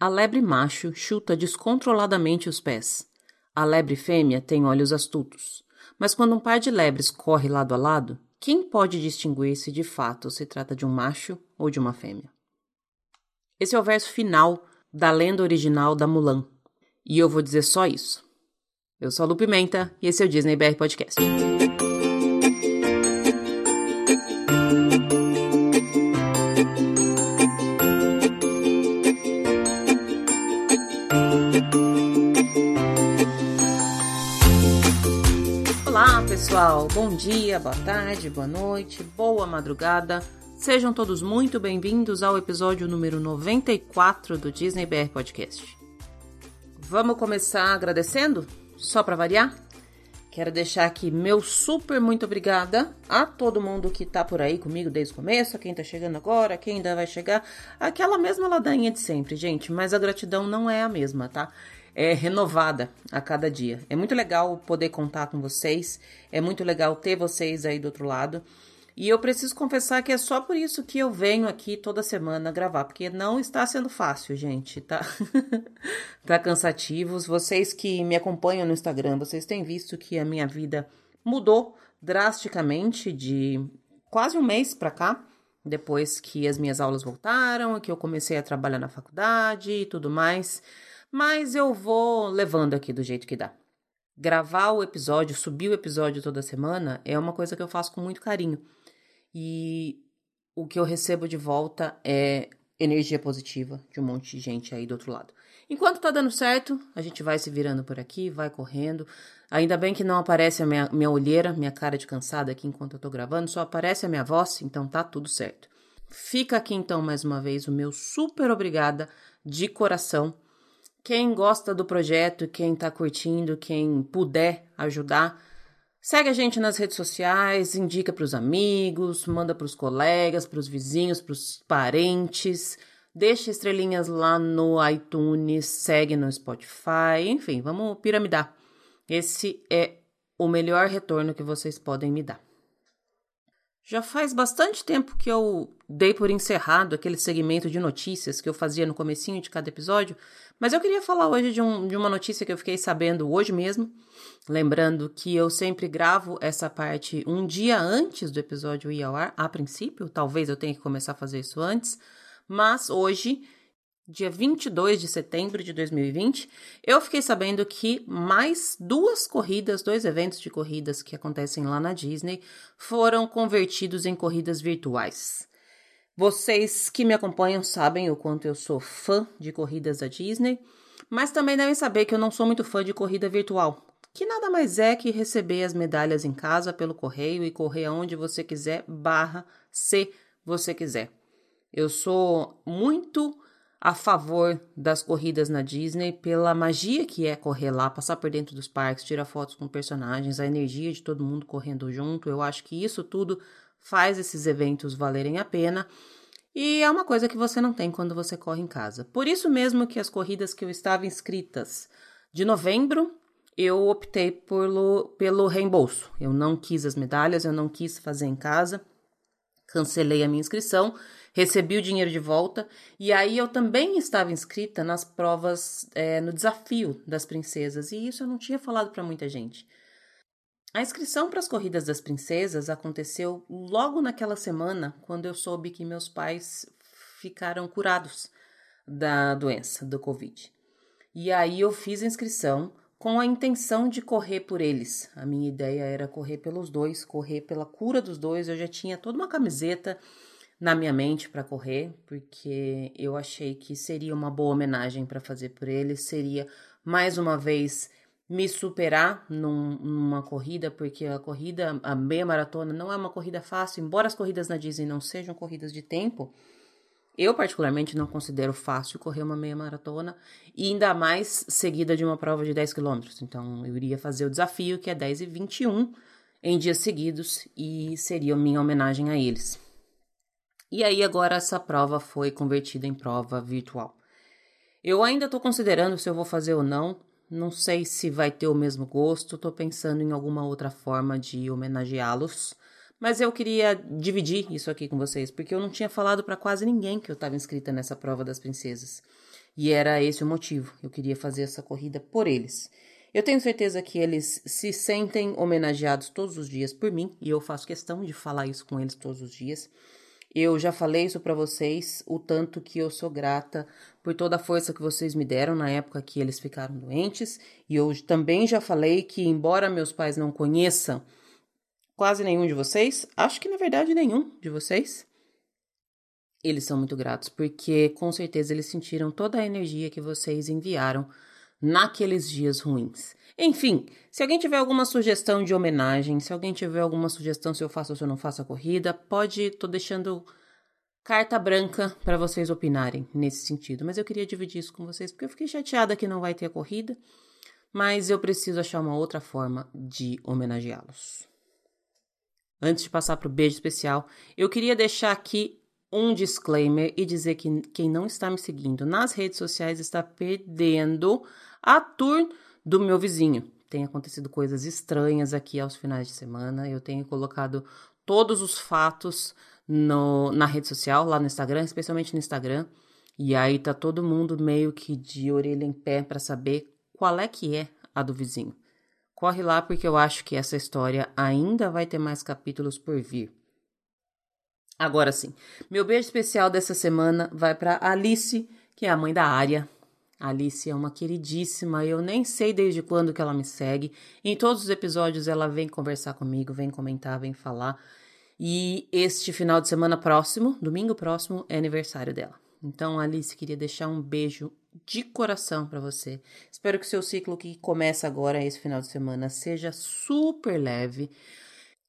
A lebre macho chuta descontroladamente os pés. A lebre fêmea tem olhos astutos. Mas quando um par de lebres corre lado a lado, quem pode distinguir se de fato se trata de um macho ou de uma fêmea? Esse é o verso final da lenda original da Mulan. E eu vou dizer só isso. Eu sou a Lu Pimenta e esse é o Disney BR Podcast. Pessoal. Bom dia, boa tarde, boa noite, boa madrugada. Sejam todos muito bem-vindos ao episódio número 94 do Disney BR Podcast. Vamos começar agradecendo? Só para variar? Quero deixar aqui meu super muito obrigada a todo mundo que tá por aí comigo desde o começo, a quem tá chegando agora, quem ainda vai chegar. Aquela mesma ladainha de sempre, gente, mas a gratidão não é a mesma, tá? É renovada a cada dia. É muito legal poder contar com vocês, é muito legal ter vocês aí do outro lado. E eu preciso confessar que é só por isso que eu venho aqui toda semana gravar, porque não está sendo fácil, gente, tá? tá cansativos. Vocês que me acompanham no Instagram, vocês têm visto que a minha vida mudou drasticamente de quase um mês para cá, depois que as minhas aulas voltaram, que eu comecei a trabalhar na faculdade e tudo mais. Mas eu vou levando aqui do jeito que dá. Gravar o episódio, subir o episódio toda semana é uma coisa que eu faço com muito carinho e o que eu recebo de volta é energia positiva de um monte de gente aí do outro lado. Enquanto tá dando certo, a gente vai se virando por aqui, vai correndo. Ainda bem que não aparece a minha, minha olheira, minha cara de cansada aqui enquanto eu tô gravando, só aparece a minha voz, então tá tudo certo. Fica aqui então mais uma vez o meu super obrigada de coração. Quem gosta do projeto, quem tá curtindo, quem puder ajudar, Segue a gente nas redes sociais, indica para os amigos, manda para os colegas, para os vizinhos, para os parentes. Deixa estrelinhas lá no iTunes, segue no Spotify, enfim, vamos piramidar. Esse é o melhor retorno que vocês podem me dar. Já faz bastante tempo que eu dei por encerrado aquele segmento de notícias que eu fazia no comecinho de cada episódio, mas eu queria falar hoje de, um, de uma notícia que eu fiquei sabendo hoje mesmo, lembrando que eu sempre gravo essa parte um dia antes do episódio ir ao ar, a princípio, talvez eu tenha que começar a fazer isso antes, mas hoje dia 22 de setembro de 2020, eu fiquei sabendo que mais duas corridas, dois eventos de corridas que acontecem lá na Disney, foram convertidos em corridas virtuais. Vocês que me acompanham sabem o quanto eu sou fã de corridas da Disney, mas também devem saber que eu não sou muito fã de corrida virtual, que nada mais é que receber as medalhas em casa pelo correio e correr aonde você quiser, barra se você quiser. Eu sou muito a favor das corridas na Disney pela magia que é correr lá, passar por dentro dos parques, tirar fotos com personagens, a energia de todo mundo correndo junto. Eu acho que isso tudo faz esses eventos valerem a pena. E é uma coisa que você não tem quando você corre em casa. Por isso mesmo que as corridas que eu estava inscritas de novembro, eu optei pelo, pelo reembolso. Eu não quis as medalhas, eu não quis fazer em casa, cancelei a minha inscrição recebi o dinheiro de volta e aí eu também estava inscrita nas provas é, no desafio das princesas e isso eu não tinha falado para muita gente. A inscrição para as corridas das princesas aconteceu logo naquela semana quando eu soube que meus pais ficaram curados da doença, do Covid. E aí eu fiz a inscrição com a intenção de correr por eles. A minha ideia era correr pelos dois, correr pela cura dos dois. Eu já tinha toda uma camiseta na minha mente para correr, porque eu achei que seria uma boa homenagem para fazer por ele, seria mais uma vez me superar num, numa corrida, porque a corrida, a meia maratona, não é uma corrida fácil, embora as corridas na Disney não sejam corridas de tempo. Eu, particularmente, não considero fácil correr uma meia maratona e ainda mais seguida de uma prova de 10 quilômetros. Então, eu iria fazer o desafio, que é 10 e 21 em dias seguidos, e seria minha homenagem a eles. E aí agora essa prova foi convertida em prova virtual. Eu ainda estou considerando se eu vou fazer ou não. Não sei se vai ter o mesmo gosto. Estou pensando em alguma outra forma de homenageá-los. Mas eu queria dividir isso aqui com vocês, porque eu não tinha falado para quase ninguém que eu estava inscrita nessa prova das princesas. E era esse o motivo. Eu queria fazer essa corrida por eles. Eu tenho certeza que eles se sentem homenageados todos os dias por mim e eu faço questão de falar isso com eles todos os dias. Eu já falei isso para vocês, o tanto que eu sou grata por toda a força que vocês me deram na época que eles ficaram doentes. E eu também já falei que, embora meus pais não conheçam quase nenhum de vocês, acho que na verdade nenhum de vocês, eles são muito gratos, porque com certeza eles sentiram toda a energia que vocês enviaram naqueles dias ruins. Enfim, se alguém tiver alguma sugestão de homenagem, se alguém tiver alguma sugestão se eu faço ou se eu não faço a corrida, pode, tô deixando carta branca para vocês opinarem nesse sentido. Mas eu queria dividir isso com vocês porque eu fiquei chateada que não vai ter a corrida, mas eu preciso achar uma outra forma de homenageá-los. Antes de passar para o beijo especial, eu queria deixar aqui um disclaimer e dizer que quem não está me seguindo nas redes sociais está perdendo a tour do meu vizinho. Tem acontecido coisas estranhas aqui aos finais de semana. Eu tenho colocado todos os fatos no, na rede social, lá no Instagram, especialmente no Instagram. E aí tá todo mundo meio que de orelha em pé para saber qual é que é a do vizinho. Corre lá porque eu acho que essa história ainda vai ter mais capítulos por vir. Agora sim, meu beijo especial dessa semana vai para Alice, que é a mãe da Ária. Alice é uma queridíssima, eu nem sei desde quando que ela me segue. Em todos os episódios ela vem conversar comigo, vem comentar, vem falar. E este final de semana próximo, domingo próximo, é aniversário dela. Então, Alice, queria deixar um beijo de coração para você. Espero que o seu ciclo que começa agora esse final de semana seja super leve.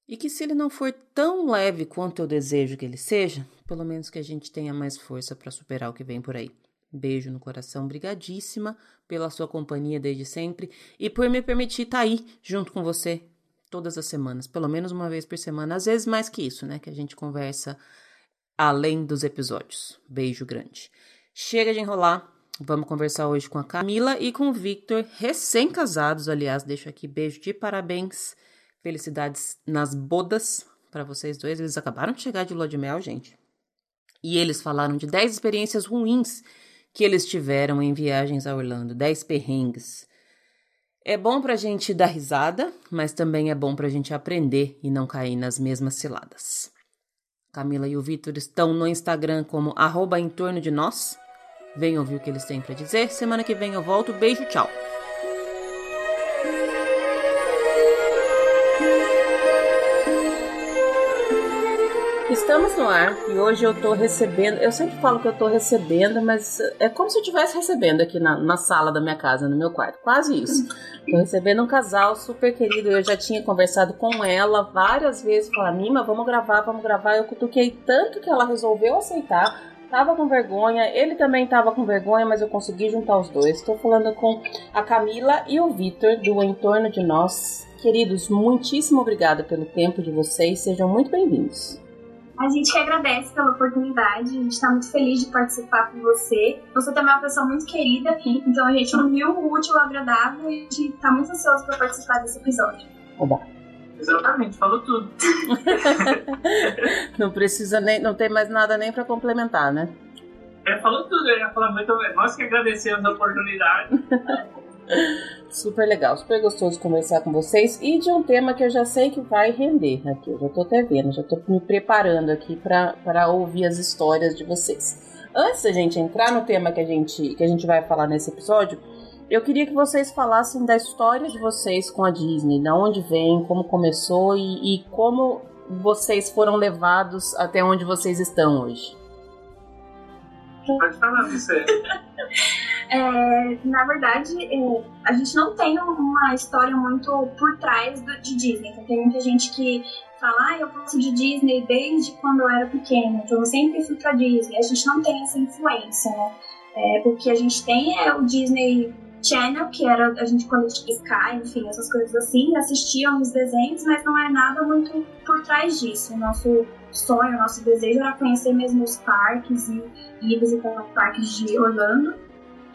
E que se ele não for tão leve quanto eu desejo que ele seja, pelo menos que a gente tenha mais força para superar o que vem por aí. Beijo no coração, brigadíssima pela sua companhia desde sempre e por me permitir estar tá aí junto com você todas as semanas, pelo menos uma vez por semana, às vezes mais que isso, né? Que a gente conversa além dos episódios. Beijo grande. Chega de enrolar, vamos conversar hoje com a Camila e com o Victor, recém-casados, aliás, deixo aqui beijo de parabéns Felicidades nas bodas para vocês dois. Eles acabaram de chegar de lua de mel, gente. E eles falaram de 10 experiências ruins que eles tiveram em viagens a Orlando, 10 perrengues. É bom pra gente dar risada, mas também é bom pra gente aprender e não cair nas mesmas ciladas. Camila e o Vitor estão no Instagram como arroba em torno de nós. Venham ouvir o que eles têm para dizer. Semana que vem eu volto. Beijo, tchau. Estamos no ar e hoje eu tô recebendo. Eu sempre falo que eu tô recebendo, mas é como se eu estivesse recebendo aqui na, na sala da minha casa, no meu quarto. Quase isso. Tô recebendo um casal super querido. Eu já tinha conversado com ela várias vezes. Falar, Nima, vamos gravar, vamos gravar. Eu cutuquei tanto que ela resolveu aceitar. Tava com vergonha, ele também tava com vergonha, mas eu consegui juntar os dois. Estou falando com a Camila e o Vitor do Entorno de Nós. Queridos, muitíssimo obrigada pelo tempo de vocês. Sejam muito bem-vindos. A gente que agradece pela oportunidade, a gente está muito feliz de participar com você. Você também é uma pessoa muito querida, então a gente uniu o útil ao agradável e a gente está muito ansioso para participar desse episódio. Oba. Exatamente, falou tudo. não precisa nem, não tem mais nada nem para complementar, né? É, falou tudo, eu ia falar muito bem. Nós que agradecemos a oportunidade. super legal, super gostoso conversar com vocês e de um tema que eu já sei que vai render aqui. Eu já tô até vendo, já tô me preparando aqui para ouvir as histórias de vocês. Antes da gente entrar no tema que a gente, que a gente vai falar nesse episódio, eu queria que vocês falassem da história de vocês com a Disney, da onde vem, como começou e, e como vocês foram levados até onde vocês estão hoje. Pode falar, você. É, na verdade, é, a gente não tem uma história muito por trás do, de Disney. Então, tem muita gente que fala, ah, eu gosto de Disney desde quando eu era pequena, então eu sempre fui pra Disney. A gente não tem essa influência, né? É, porque a gente tem é, o Disney Channel, que era a gente quando tinha Sky, enfim, essas coisas assim, assistíamos os desenhos, mas não é nada muito por trás disso. O nosso sonho, nosso desejo era conhecer mesmo os parques e, e visitar os parques de Orlando.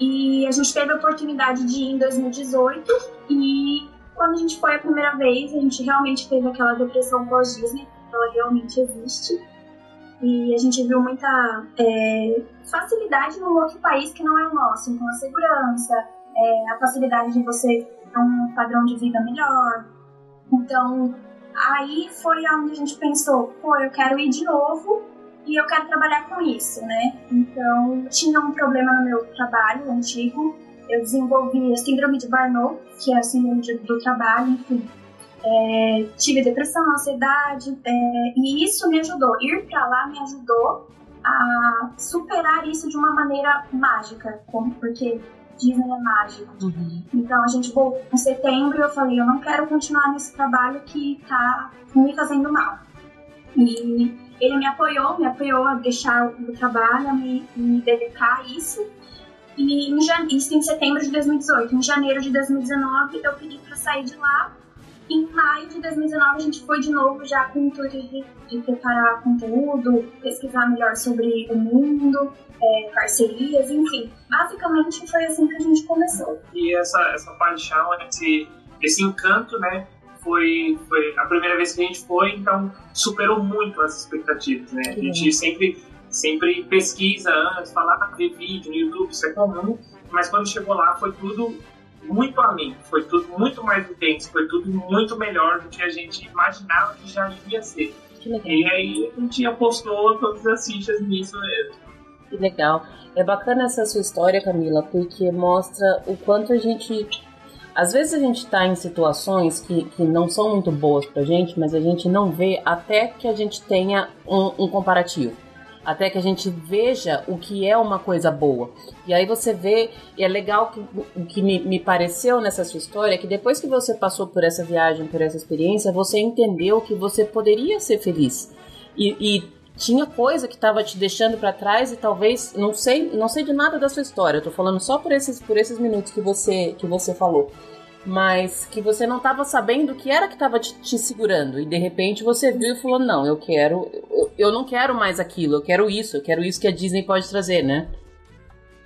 E a gente teve a oportunidade de ir em 2018 e quando a gente foi a primeira vez, a gente realmente teve aquela depressão pós-Disney, ela realmente existe. e a gente viu muita é, facilidade num outro país que não é o nosso. Então, a segurança, é, a facilidade de você ter um padrão de vida melhor. Então, aí foi onde a gente pensou: pô, eu quero ir de novo e eu quero trabalhar com isso, né? Então, tinha um problema no meu trabalho antigo. Eu desenvolvi a síndrome de Barnot, que é a síndrome do trabalho, enfim é, tive depressão, ansiedade, é, e isso me ajudou. Ir para lá me ajudou a superar isso de uma maneira mágica, porque Disney é mágico. Uhum. Então a gente voltou em setembro eu falei, eu não quero continuar nesse trabalho que tá me fazendo mal. E ele me apoiou, me apoiou a deixar o trabalho, a me, me dedicar a isso. E em, isso em setembro de 2018. Em janeiro de 2019 eu pedi para sair de lá em maio de 2019, a gente foi de novo já com o intuito de, de preparar conteúdo, pesquisar melhor sobre o mundo, é, parcerias, enfim. Basicamente foi assim que a gente começou. E essa, essa paixão, esse, esse encanto, né? Foi, foi a primeira vez que a gente foi, então superou muito as expectativas, né? A gente sempre, sempre pesquisa antes, falar, ah, ver vídeo no YouTube, isso é comum, mas quando chegou lá foi tudo muito além, foi tudo muito mais intenso, foi tudo muito melhor do que a gente imaginava que já ia ser. E aí a gente apostou todas as fichas nisso mesmo. Que legal. É bacana essa sua história, Camila, porque mostra o quanto a gente. Às vezes a gente está em situações que, que não são muito boas pra gente, mas a gente não vê até que a gente tenha um, um comparativo até que a gente veja o que é uma coisa boa. E aí você vê, e é legal que o que me, me pareceu nessa sua história, é que depois que você passou por essa viagem, por essa experiência, você entendeu que você poderia ser feliz. E, e tinha coisa que estava te deixando para trás e talvez não sei não sei de nada da sua história. Eu tô falando só por esses por esses minutos que você que você falou mas que você não estava sabendo o que era que estava te, te, segurando. E de repente você viu e falou não eu quero eu, eu, não quero mais aquilo eu quero isso eu quero isso que a Disney pode trazer né?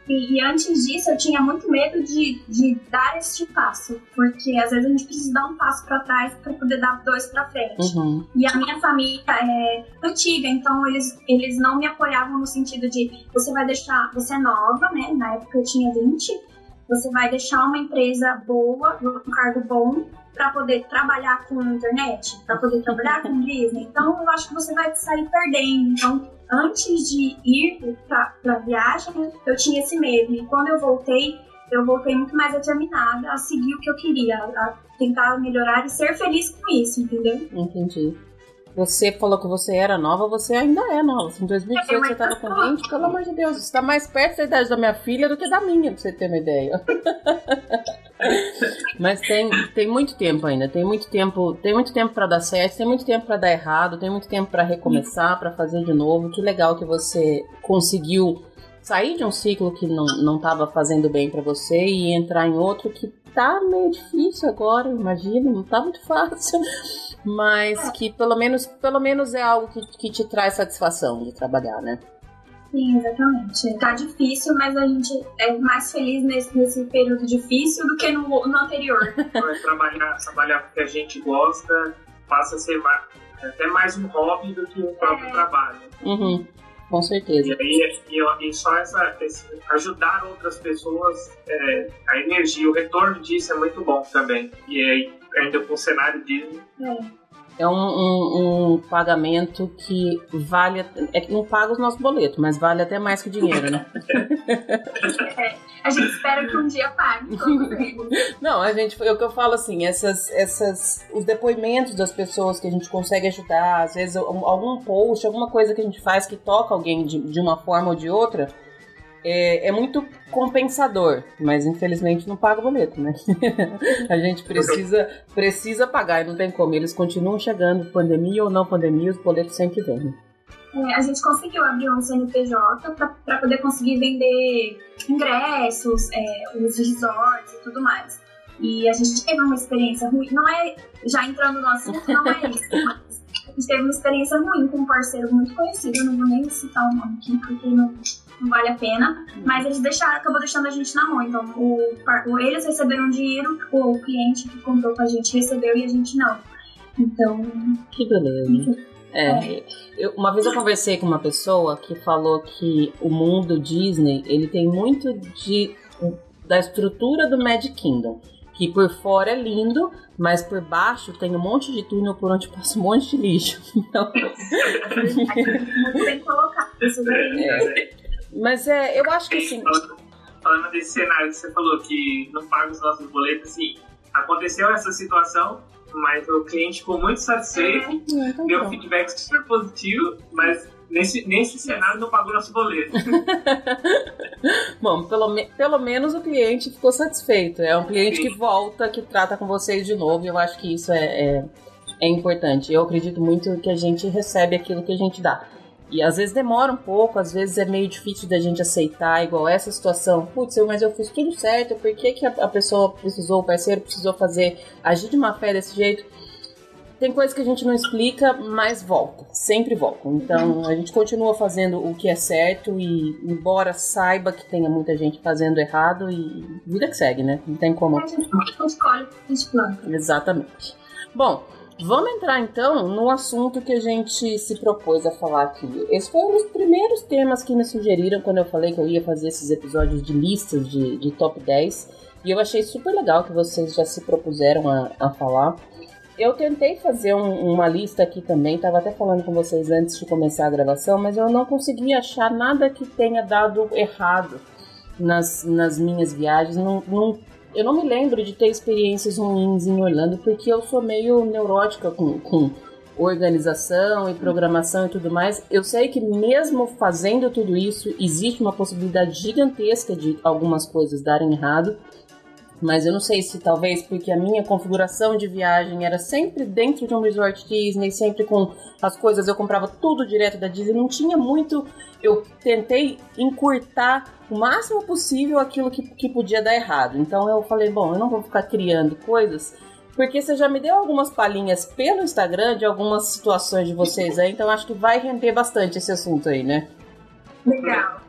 E, e antes disso eu tinha muito medo de, de dar este passo porque às vezes a gente precisa dar um passo para trás para poder dar dois para frente. Uhum. e a minha família é antiga então eles eles não me apoiavam no sentido de você vai deixar você é nova né? Na época eu tinha 20 você vai deixar uma empresa boa, um cargo bom, para poder trabalhar com internet, para poder trabalhar com Disney. Então, eu acho que você vai sair perdendo. Então, antes de ir para a viagem, eu tinha esse medo. E quando eu voltei, eu voltei muito mais determinada a seguir o que eu queria, a tentar melhorar e ser feliz com isso, entendeu? Entendi. Você falou que você era nova, você ainda é nova. Em 2018 é, você estava com 20, pelo amor de Deus, você está mais perto da idade da minha filha do que da minha, pra você ter uma ideia. Mas tem, tem muito tempo ainda, tem muito tempo, tem muito tempo para dar certo, tem muito tempo para dar errado, tem muito tempo para recomeçar, para fazer de novo. Que legal que você conseguiu sair de um ciclo que não, não fazendo bem para você e entrar em outro que tá meio difícil agora, imagina, não tá muito fácil mas que pelo menos, pelo menos é algo que, que te traz satisfação de trabalhar, né? Sim, exatamente. Tá difícil, mas a gente é mais feliz nesse, nesse período difícil do que no, no anterior. trabalhar, trabalhar porque a gente gosta passa a ser mais, até mais um hobby do que o próprio é. trabalho. Uhum. Com certeza. E, aí, e, e só essa, esse, ajudar outras pessoas, é, a energia, o retorno disso é muito bom também. E aí, ainda com o cenário Disney. É. É um, um, um, pagamento que vale. É que não paga os nossos boletos, mas vale até mais que dinheiro, né? é, a gente espera que um dia pague Não, a gente. É o que eu falo assim, essas, essas. Os depoimentos das pessoas que a gente consegue ajudar, às vezes algum post, alguma coisa que a gente faz que toca alguém de, de uma forma ou de outra é, é, muito compensador, mas infelizmente não paga o boleto, né? a gente precisa, precisa pagar e não tem como. Eles continuam chegando, pandemia ou não pandemia, os boletos sempre vêm. É, a gente conseguiu abrir um CNPJ para poder conseguir vender ingressos, é, os resorts e tudo mais. E a gente teve uma experiência ruim, não é, já entrando no assunto, não é isso, gente teve uma experiência ruim com um parceiro muito conhecido, eu não vou nem citar o nome aqui, porque não não vale a pena. Mas eles deixaram, acabou deixando a gente na mão. Então, o, o, eles receberam dinheiro, o cliente que comprou com a gente recebeu e a gente não. Então. Que beleza. É, eu, uma vez eu conversei com uma pessoa que falou que o mundo Disney ele tem muito de da estrutura do Magic Kingdom, que por fora é lindo, mas por baixo tem um monte de túnel por onde passa um monte de lixo. Então... Muito bem colocado. É. Mas é, eu acho que assim. Falando desse cenário que você falou, que não paga os nossos boletos, assim, aconteceu essa situação, mas o cliente ficou muito satisfeito, é, então deu um feedback super positivo, mas nesse, nesse cenário não pagou nosso boleto. Bom, pelo, pelo menos o cliente ficou satisfeito. É um cliente que volta, que trata com vocês de novo, eu acho que isso é, é, é importante. Eu acredito muito que a gente recebe aquilo que a gente dá. E às vezes demora um pouco, às vezes é meio difícil da gente aceitar, igual essa situação. Putz, mas eu fiz tudo certo, por que, que a pessoa precisou, o parceiro precisou fazer, agir de má fé desse jeito? Tem coisas que a gente não explica, mas volta, sempre volta. Então a gente continua fazendo o que é certo e, embora saiba que tenha muita gente fazendo errado, e vida que segue, né? Não tem como. A gente escolhe, a gente planta. Exatamente. Bom, Vamos entrar então no assunto que a gente se propôs a falar aqui. Esse foi um dos primeiros temas que me sugeriram quando eu falei que eu ia fazer esses episódios de listas de, de top 10. E eu achei super legal que vocês já se propuseram a, a falar. Eu tentei fazer um, uma lista aqui também, estava até falando com vocês antes de começar a gravação, mas eu não consegui achar nada que tenha dado errado nas, nas minhas viagens. Não, não eu não me lembro de ter experiências ruins em Orlando, porque eu sou meio neurótica com, com organização e programação e tudo mais. Eu sei que mesmo fazendo tudo isso, existe uma possibilidade gigantesca de algumas coisas darem errado. Mas eu não sei se talvez porque a minha configuração de viagem era sempre dentro de um resort Disney, sempre com as coisas, eu comprava tudo direto da Disney, não tinha muito. Eu tentei encurtar o máximo possível aquilo que, que podia dar errado. Então eu falei, bom, eu não vou ficar criando coisas, porque você já me deu algumas palhinhas pelo Instagram de algumas situações de vocês aí, então acho que vai render bastante esse assunto aí, né? Legal.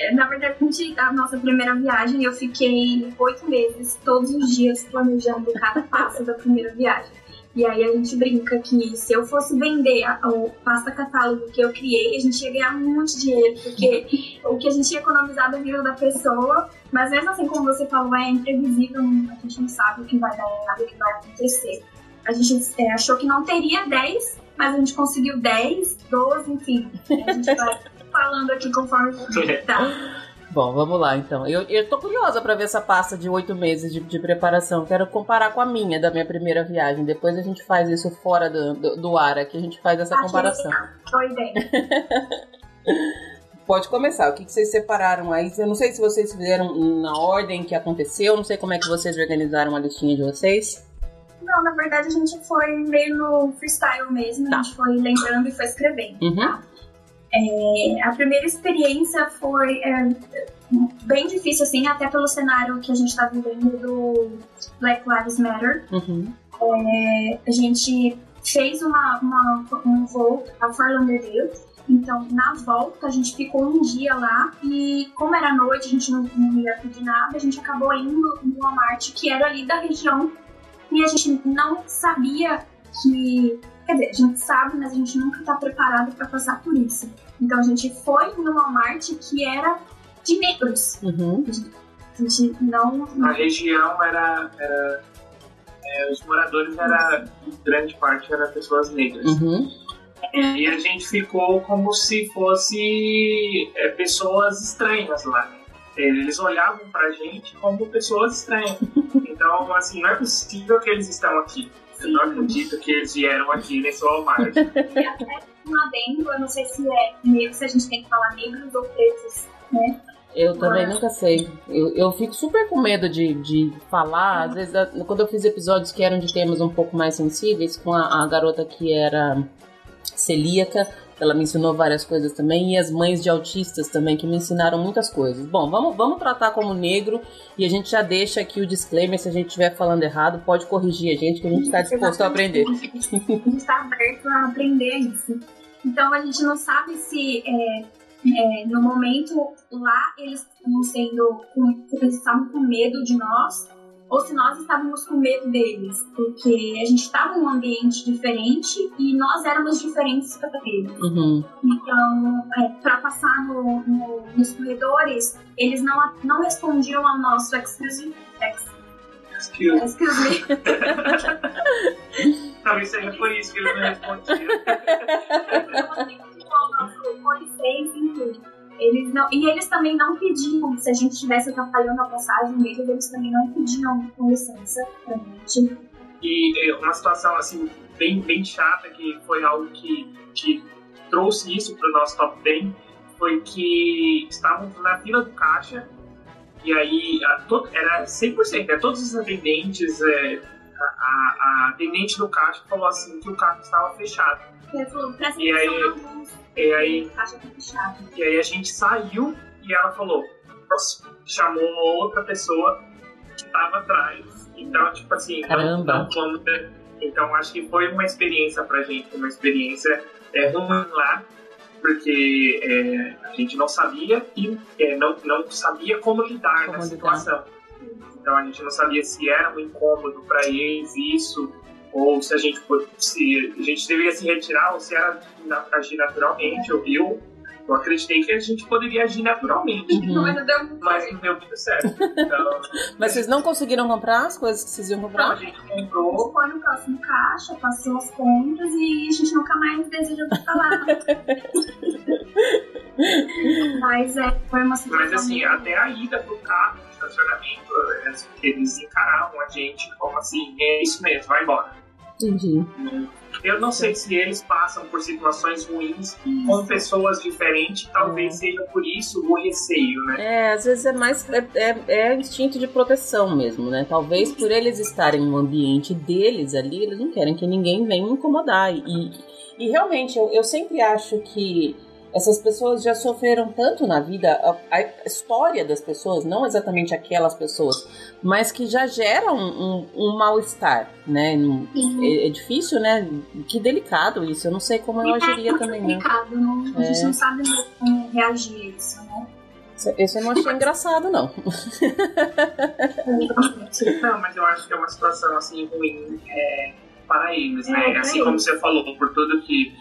É, na verdade, a nossa primeira viagem, eu fiquei oito meses, todos os dias, planejando cada passo da primeira viagem. E aí a gente brinca que se eu fosse vender o pasta catálogo que eu criei, a gente ia ganhar muito dinheiro, porque o que a gente ia economizar da vida da pessoa, mas mesmo assim, como você falou, é imprevisível, a gente não sabe o que vai dar, nada que vai acontecer. A gente é, achou que não teria 10, mas a gente conseguiu 10, 12, enfim. A gente vai falando aqui conforme tá. Bom, vamos lá então. Eu, eu tô curiosa para ver essa pasta de oito meses de, de, preparação. Quero comparar com a minha, da minha primeira viagem. Depois a gente faz isso fora do, do, do ar aqui, a gente faz essa Achei comparação. Boa ideia. Pode começar. O que, que vocês separaram aí? Eu não sei se vocês fizeram na ordem que aconteceu, não sei como é que vocês organizaram a listinha de vocês. Não, na verdade a gente foi meio no freestyle mesmo, tá. a gente foi lembrando e foi escrevendo. Uhum. Tá? É, a primeira experiência foi é, bem difícil, assim, até pelo cenário que a gente está vivendo do Black Lives Matter. Uhum. É, a gente fez uma, uma, um voo a Fort Lauderdale. Então, na volta, a gente ficou um dia lá e, como era noite, a gente não, não ia pedir nada, a gente acabou indo no Walmart, que era ali da região, e a gente não sabia que Quer dizer, a gente sabe, mas a gente nunca está preparado para passar por isso. Então a gente foi no Walmart que era de negros. Uhum. A gente não. A região era. era é, os moradores era. grande parte era pessoas negras. Uhum. E a gente ficou como se fosse é, pessoas estranhas lá. Eles olhavam pra gente como pessoas estranhas. Então, assim, não é possível que eles estão aqui. Eu não acredito que eles vieram aqui nesse Walmart. E até um adendo, eu não sei se é negro, se a gente tem que falar negros ou pretos, né? Eu também Mas... nunca sei. Eu, eu fico super com medo de, de falar. Às vezes, quando eu fiz episódios que eram de temas um pouco mais sensíveis, com a, a garota que era celíaca, ela me ensinou várias coisas também, e as mães de autistas também, que me ensinaram muitas coisas. Bom, vamos, vamos tratar como negro e a gente já deixa aqui o disclaimer: se a gente estiver falando errado, pode corrigir a gente, que a gente está disposto a aprender. A gente está aberto a aprender isso. Então a gente não sabe se é, é, no momento lá eles estão sendo. eles estavam com medo de nós ou se nós estávamos com medo deles, porque a gente estava em um ambiente diferente e nós éramos diferentes para eles. Uhum. Então, é, para passar no, no, nos corredores, eles não, não respondiam ao nosso excuse, ex, Excuse. excuse me. Talvez seja por isso que ele não respondia. ao nosso com licença e tudo. Eles não, e eles também não pediam, se a gente estivesse atrapalhando a passagem deles, eles também não pediam com licença pra gente. E é, uma situação assim bem, bem chata que foi algo que, que trouxe isso para o nosso top 10 foi que estávamos na fila do caixa e aí a, to, era 100%, né, todos os atendentes, é, a, a, a atendente do caixa falou assim que o caixa estava fechado. Ele falou, presta E aí- atenção na luz, E aí, tá e aí a gente saiu e ela falou, próximo, chamou outra pessoa que estava atrás. Então, tipo assim, não- Caramba. não ter- Então acho que foi uma experiência pra gente, uma experiência é, ruim lá, porque é, a gente não sabia e é, não, não sabia como lidar Como na lidar. situação. Então a gente não sabia se era um incômodo para eles isso, ou se a gente pode- se a gente deveria se retirar, ou se era na- agir naturalmente. Eu, eu, eu acreditei que a gente poderia agir naturalmente, Uhum. Mas não deu muito mas certo. não deu muito certo. Então, Mas vocês não conseguiram comprar as coisas que vocês iam a comprar? gente A gente comprou. foi no próximo caixa, passou as compras e a gente nunca mais desejou falar. Mas é, foi uma situação. Mas assim, muito- até a ida pro carro, no estacionamento, eles- eles encaravam a gente como assim, é isso mesmo, vai embora. Entendi. Eu não sei se eles passam por situações ruins com pessoas diferentes, talvez seja por isso o receio, né? É, às vezes é mais. É, é, é instinto de proteção mesmo, né? Talvez por eles estarem no ambiente deles ali, eles não querem que ninguém venha incomodar. E, e realmente, eu, eu sempre acho que essas pessoas já sofreram tanto na vida, a, a história das pessoas, não exatamente aquelas pessoas, mas que já geram um, um mal-estar, né? Sim. É, é difícil, né? Que delicado isso. Eu não sei como eu agiria é também, né? complicado, não, a gente É. não sabe como reagir a isso, né? Esse eu não achei engraçado, não. Não, mas eu acho que é uma situação assim ruim é, para eles, É, né? pra Assim como você falou, por tudo que,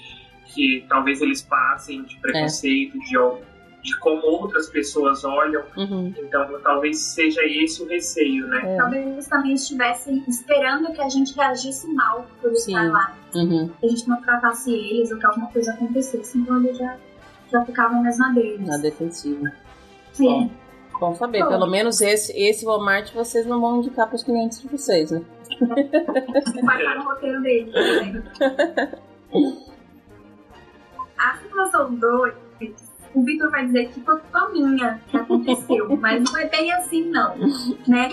que talvez eles passem de preconceito, de, de como outras pessoas olham, Uhum. então talvez seja esse o receio, né? É. Talvez eles também estivessem esperando que a gente reagisse mal por Sim. estar lá. Uhum. Que a gente não tratasse eles ou que alguma coisa acontecesse. Então eles já, já ficavam mais na deles. Na defensiva. Sim. Bom saber, Bom. pelo menos esse, esse Walmart vocês não vão indicar para os clientes de vocês, né? Vai estar no roteiro dele. A situação 2, o Vitor vai dizer que foi culpa minha que aconteceu, mas não é bem assim não, né?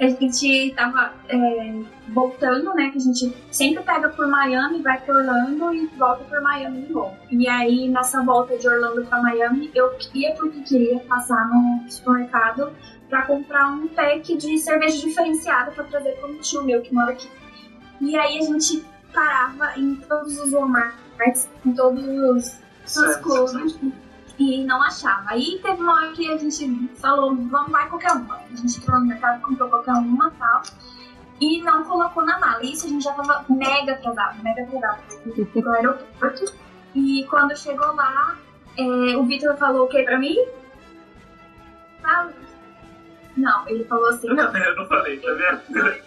A gente tava é, voltando, né? Que a gente sempre pega por Miami, vai por Orlando e volta por Miami de novo. E aí, nessa volta de Orlando pra Miami, eu queria porque queria passar no supermercado pra comprar um pack de cerveja diferenciada pra trazer pro um tio meu que mora aqui. E aí a gente parava em todos os Walmarts, em todos os clubes e não achava. Aí teve uma hora que a gente falou, vamos vai qualquer uma. A gente entrou no mercado, comprou qualquer uma e tal. E não colocou na mala. Isso a gente já tava mega atrasado, mega atrasado pro aeroporto. E quando chegou lá, é, o Vitor falou o que pra mim? Ah, Não, ele falou assim. Não, eu não falei, tá vendo?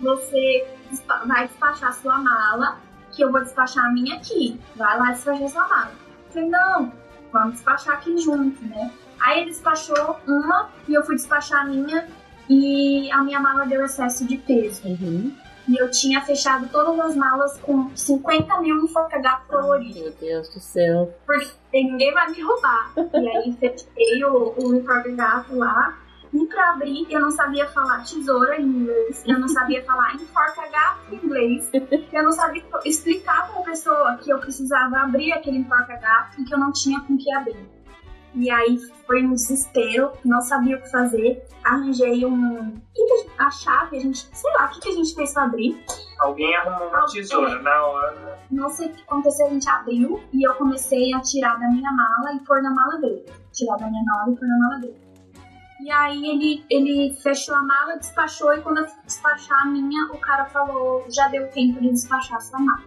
você despa- vai despachar sua mala, que eu vou despachar a minha aqui. Vai lá despachar sua mala. Eu falei, não, vamos despachar aqui junto, né? Aí ele despachou uma e eu fui despachar a minha e a minha mala deu excesso de peso. Uhum. E eu tinha fechado todas as malas com 50 mil enforca-gato colorido. Meu Deus do céu. Porque ninguém vai me roubar. E aí fechei o, o enforca-gato lá. E pra abrir, eu não sabia falar tesoura em inglês, eu não sabia falar enforca-gato em inglês, eu não sabia explicar pra pessoa que eu precisava abrir aquele enforca-gato e que eu não tinha com que abrir. E aí foi um desespero, não sabia o que fazer, arranjei um. a chave, a gente. sei lá, o que, que a gente fez pra abrir. Alguém arrumou uma tesoura na hora. Não sei o que aconteceu, a gente abriu e eu comecei a tirar da minha mala e pôr na mala dele. Tirar da minha mala e pôr na mala dele. E aí ele, ele fechou a mala, despachou, e quando eu fui despachar a minha, o cara falou, já deu tempo de despachar a sua mala.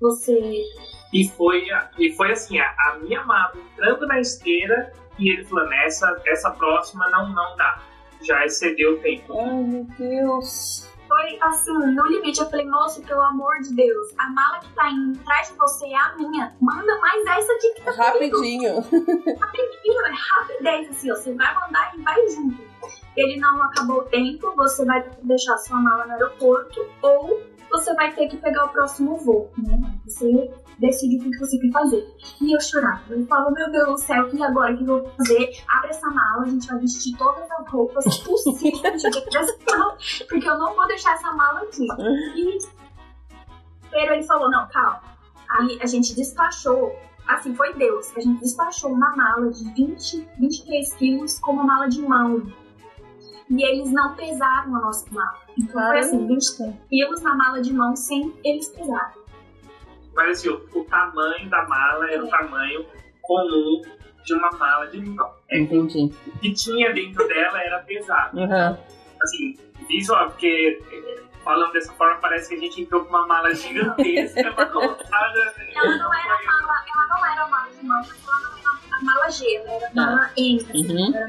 Você. E foi, e foi assim, a, a minha mala entrando na esteira e ele falando, essa, essa próxima não, não dá. Já excedeu o tempo. Ai, meu Deus. Foi assim, no limite. Eu falei, moço, pelo amor de Deus, a mala que tá indo atrás de você é a minha. Manda mais essa aqui que tá comigo. Rapidinho. Rapidinho, é rapidez, assim, ó, você vai mandar e vai junto. Ele não acabou o tempo, você vai ter que deixar sua mala no aeroporto ou você vai ter que pegar o próximo voo, né? Você decide o que você quer fazer. E eu chorava. Eu falo, meu Deus do céu, e agora? O que eu vou fazer? Abre essa mala, a gente vai vestir todas as roupas possíveis porque eu não vou deixar essa mala aqui. E Pero ele falou, não, calma. Aí a gente despachou, assim, foi Deus, a gente despachou uma mala de 20, 23 quilos com uma mala de mão. E eles não pesaram a nossa mala. Então foi assim, 20 quilos na mala de mão sem eles pesarem. Mas assim, o, o tamanho da mala era o tamanho comum de uma mala de mão. É, Entendi. o que tinha dentro dela era pesado. Uhum. Assim, visual, porque eh, falando dessa forma parece que a gente entrou com uma mala gigantesca pra colocar. Ela não era mala, ela não era mala de mão, ela não era a mala G, ela era mala M, assim, Uhum. era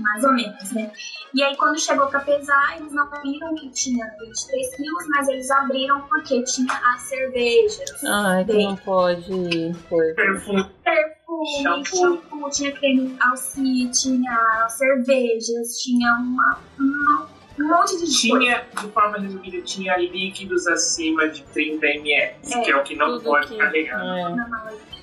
mais ou menos, né? E aí quando chegou pra pesar, eles não viram que tinha 23 quilos, mas eles abriram porque tinha as cervejas. Ai, que não pode pôr. Perfume. Perfume, Shampoo. shampoo, tinha creme alci, tinha cervejas, tinha uma, uma- um monte de coisa. Tinha, de forma resumida, tinha líquidos acima de 30 ml, É, que é o que não pode que- carregar. É.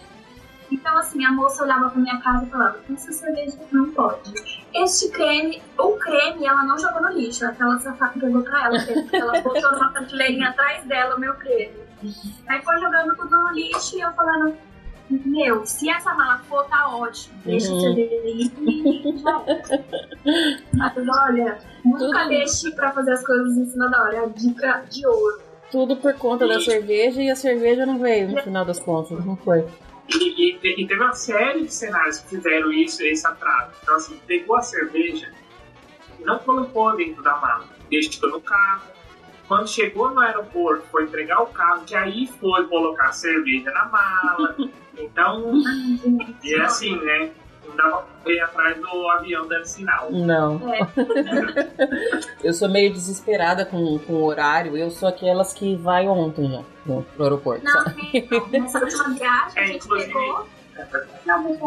na. Então, assim, a moça olhava pra minha casa e falava: Essa cerveja não pode. Este creme, o creme, ela não jogou no lixo. Aquela safada pegou pra ela. porque Ela botou numa prateleirinha atrás dela o meu creme. Aí foi jogando tudo no lixo e eu falando: Meu, se essa mala for, tá ótimo. Deixa Uhum. a cerveja e já. Mas olha, nunca Tudo. deixe pra fazer as coisas em cima da hora. É a dica de ouro. Tudo por conta da cerveja e a cerveja não veio no final das contas, não foi? E, e e teve uma série de cenários que fizeram isso, esse atraso. Então, assim, pegou a cerveja e não colocou dentro da mala, deixou no carro. Quando chegou no aeroporto, foi entregar o carro, que aí foi colocar a cerveja na mala. Então, e é assim, né? Não dava pra correr atrás do avião dando sinal. Não. É. Eu sou meio desesperada com, com o horário. Eu sou aquelas que vai ontem já no, pro aeroporto. Não, sabe? não. Nessa última viagem, É, a gente inclusive- pegou. Não,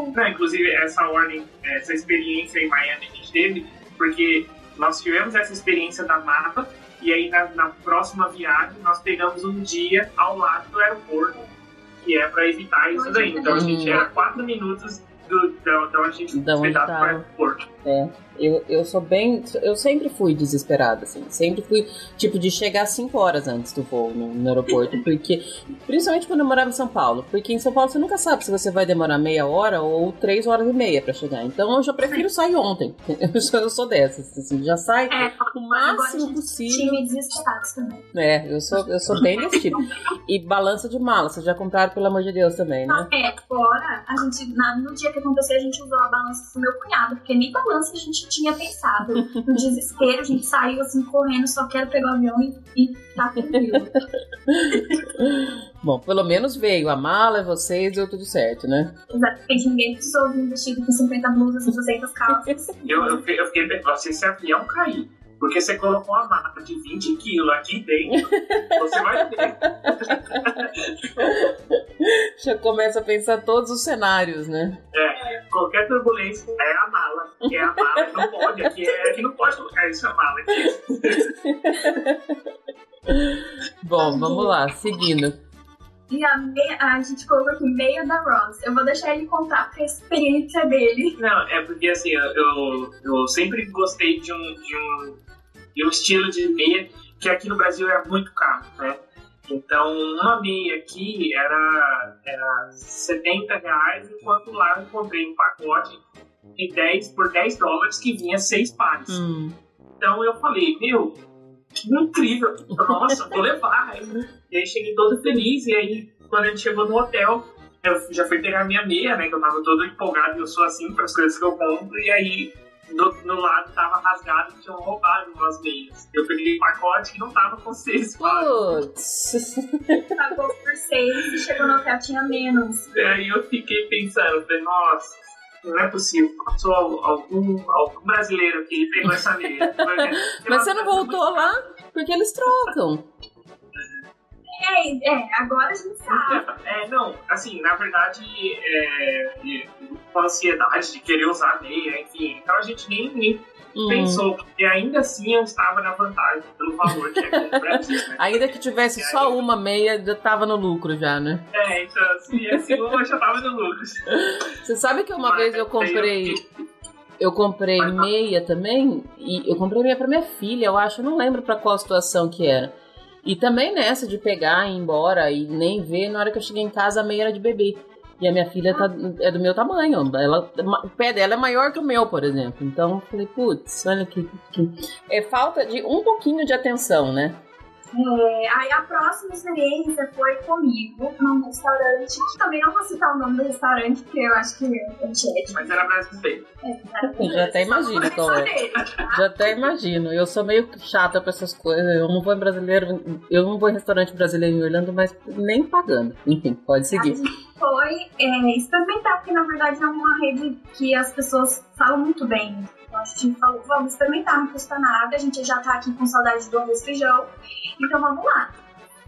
essa ordem, essa experiência em Miami a gente teve, porque nós tivemos essa experiência da mapa, e aí na, na próxima viagem nós pegamos um dia ao lado do aeroporto, que é para evitar isso daí. Então a gente era quatro minutos do, da, da onde a gente Da onde dado para o tava. aeroporto. É, eu, eu sou bem. Eu sempre fui desesperada, assim. Sempre fui, tipo, de chegar cinco horas antes do voo no, no aeroporto. Porque. Principalmente quando eu morava em São Paulo. Porque em São Paulo você nunca sabe se você vai demorar meia hora ou três horas e meia pra chegar. Então eu já prefiro sair ontem. Eu sou, eu sou dessas, assim. Já sai É, o agora a máximo possível. time. É, eu sou, eu sou bem desse tipo. E balança de mala, vocês já compraram, pelo amor de Deus, também, né? É, fora, a gente, na- no dia que aconteceu, a gente usou a balança do meu cunhado, porque nem balança a gente tinha pensado. No desespero, a gente saiu assim correndo, só quero pegar o avião e, e tá tranquilo. Bom, pelo menos veio a mala, vocês, deu tudo certo, né? Exatamente, ninguém precisou vir vestido com 50 blusas e 200 calças. Eu, eu, fiquei- eu fiquei pensando, se esse avião cair, porque você colocou uma mapa de 20 quilos aqui dentro, você vai ver. Já começa a pensar todos os cenários, né? É, qualquer turbulência é a mala. É a mala, não pode. Aqui, é, aqui não pode colocar isso a mala. Aqui. Bom, vamos lá, seguindo. E a, meia, a gente colocou aqui meia da Ross. Eu vou deixar ele contar porque a experiência dele. Não, é porque assim, eu, eu, eu sempre gostei de um, de, um, de um estilo de meia que aqui no Brasil é muito caro, né? Então, uma meia aqui era, era 70 reais, enquanto lá eu comprei um pacote de 10 por 10 dólares que vinha seis pares. Hum, Então eu falei, meu, que incrível, nossa, vou levar. E aí cheguei todo feliz, e aí quando a gente chegou no hotel, eu já fui pegar minha meia, né, que eu tava todo empolgado, e eu sou assim para as coisas que eu compro, e aí no, no lado tava rasgado e tinham roubado umas meias. Eu peguei um pacote que não tava com seis Putz. Pagou por seis e chegou no hotel, tinha menos. E aí eu fiquei pensando, falei, nossa, não é possível. Passou algum, algum brasileiro que pegou essa meia. Mas você não voltou lá? Porque eles trocam. É, é, agora a gente sabe. É, não, assim, na verdade, é, com a ansiedade de querer usar meia, enfim, então a gente nem, nem Uhum. pensou, porque ainda assim eu estava na vantagem pelo valor que é Brasil. Né? ainda que tivesse e só aí... uma meia, já estava no lucro já, né? É, então assim, assim uma já estava no lucro. Você sabe que uma Mas, vez eu comprei. Eu comprei meia também, e eu comprei meia pra minha filha, eu acho, eu não lembro pra qual situação que era. E também nessa de pegar e ir embora e nem ver, na hora que eu cheguei em casa a meia era de bebê. E a minha filha tá, é do meu tamanho. Ela, o pé dela é maior que o meu, por exemplo. Então falei, putz, olha que, que. É falta de um pouquinho de atenção, né? É, aí a próxima experiência foi comigo num restaurante. Também não vou citar o nome do restaurante, porque eu acho que é antiético. Mas era brasileiro. É, era Já até imagino qual é. Já até imagino. Eu sou meio chata pra essas coisas. Eu não vou em brasileiro. Eu não vou em restaurante brasileiro em Orlando, mas nem pagando. Enfim, pode seguir. A gente foi é, experimentar, porque na verdade é uma rede que as pessoas falam muito bem. A gente falou, vamos experimentar, não custa nada, a gente já tá aqui com saudade do arroz feijão, então vamos lá.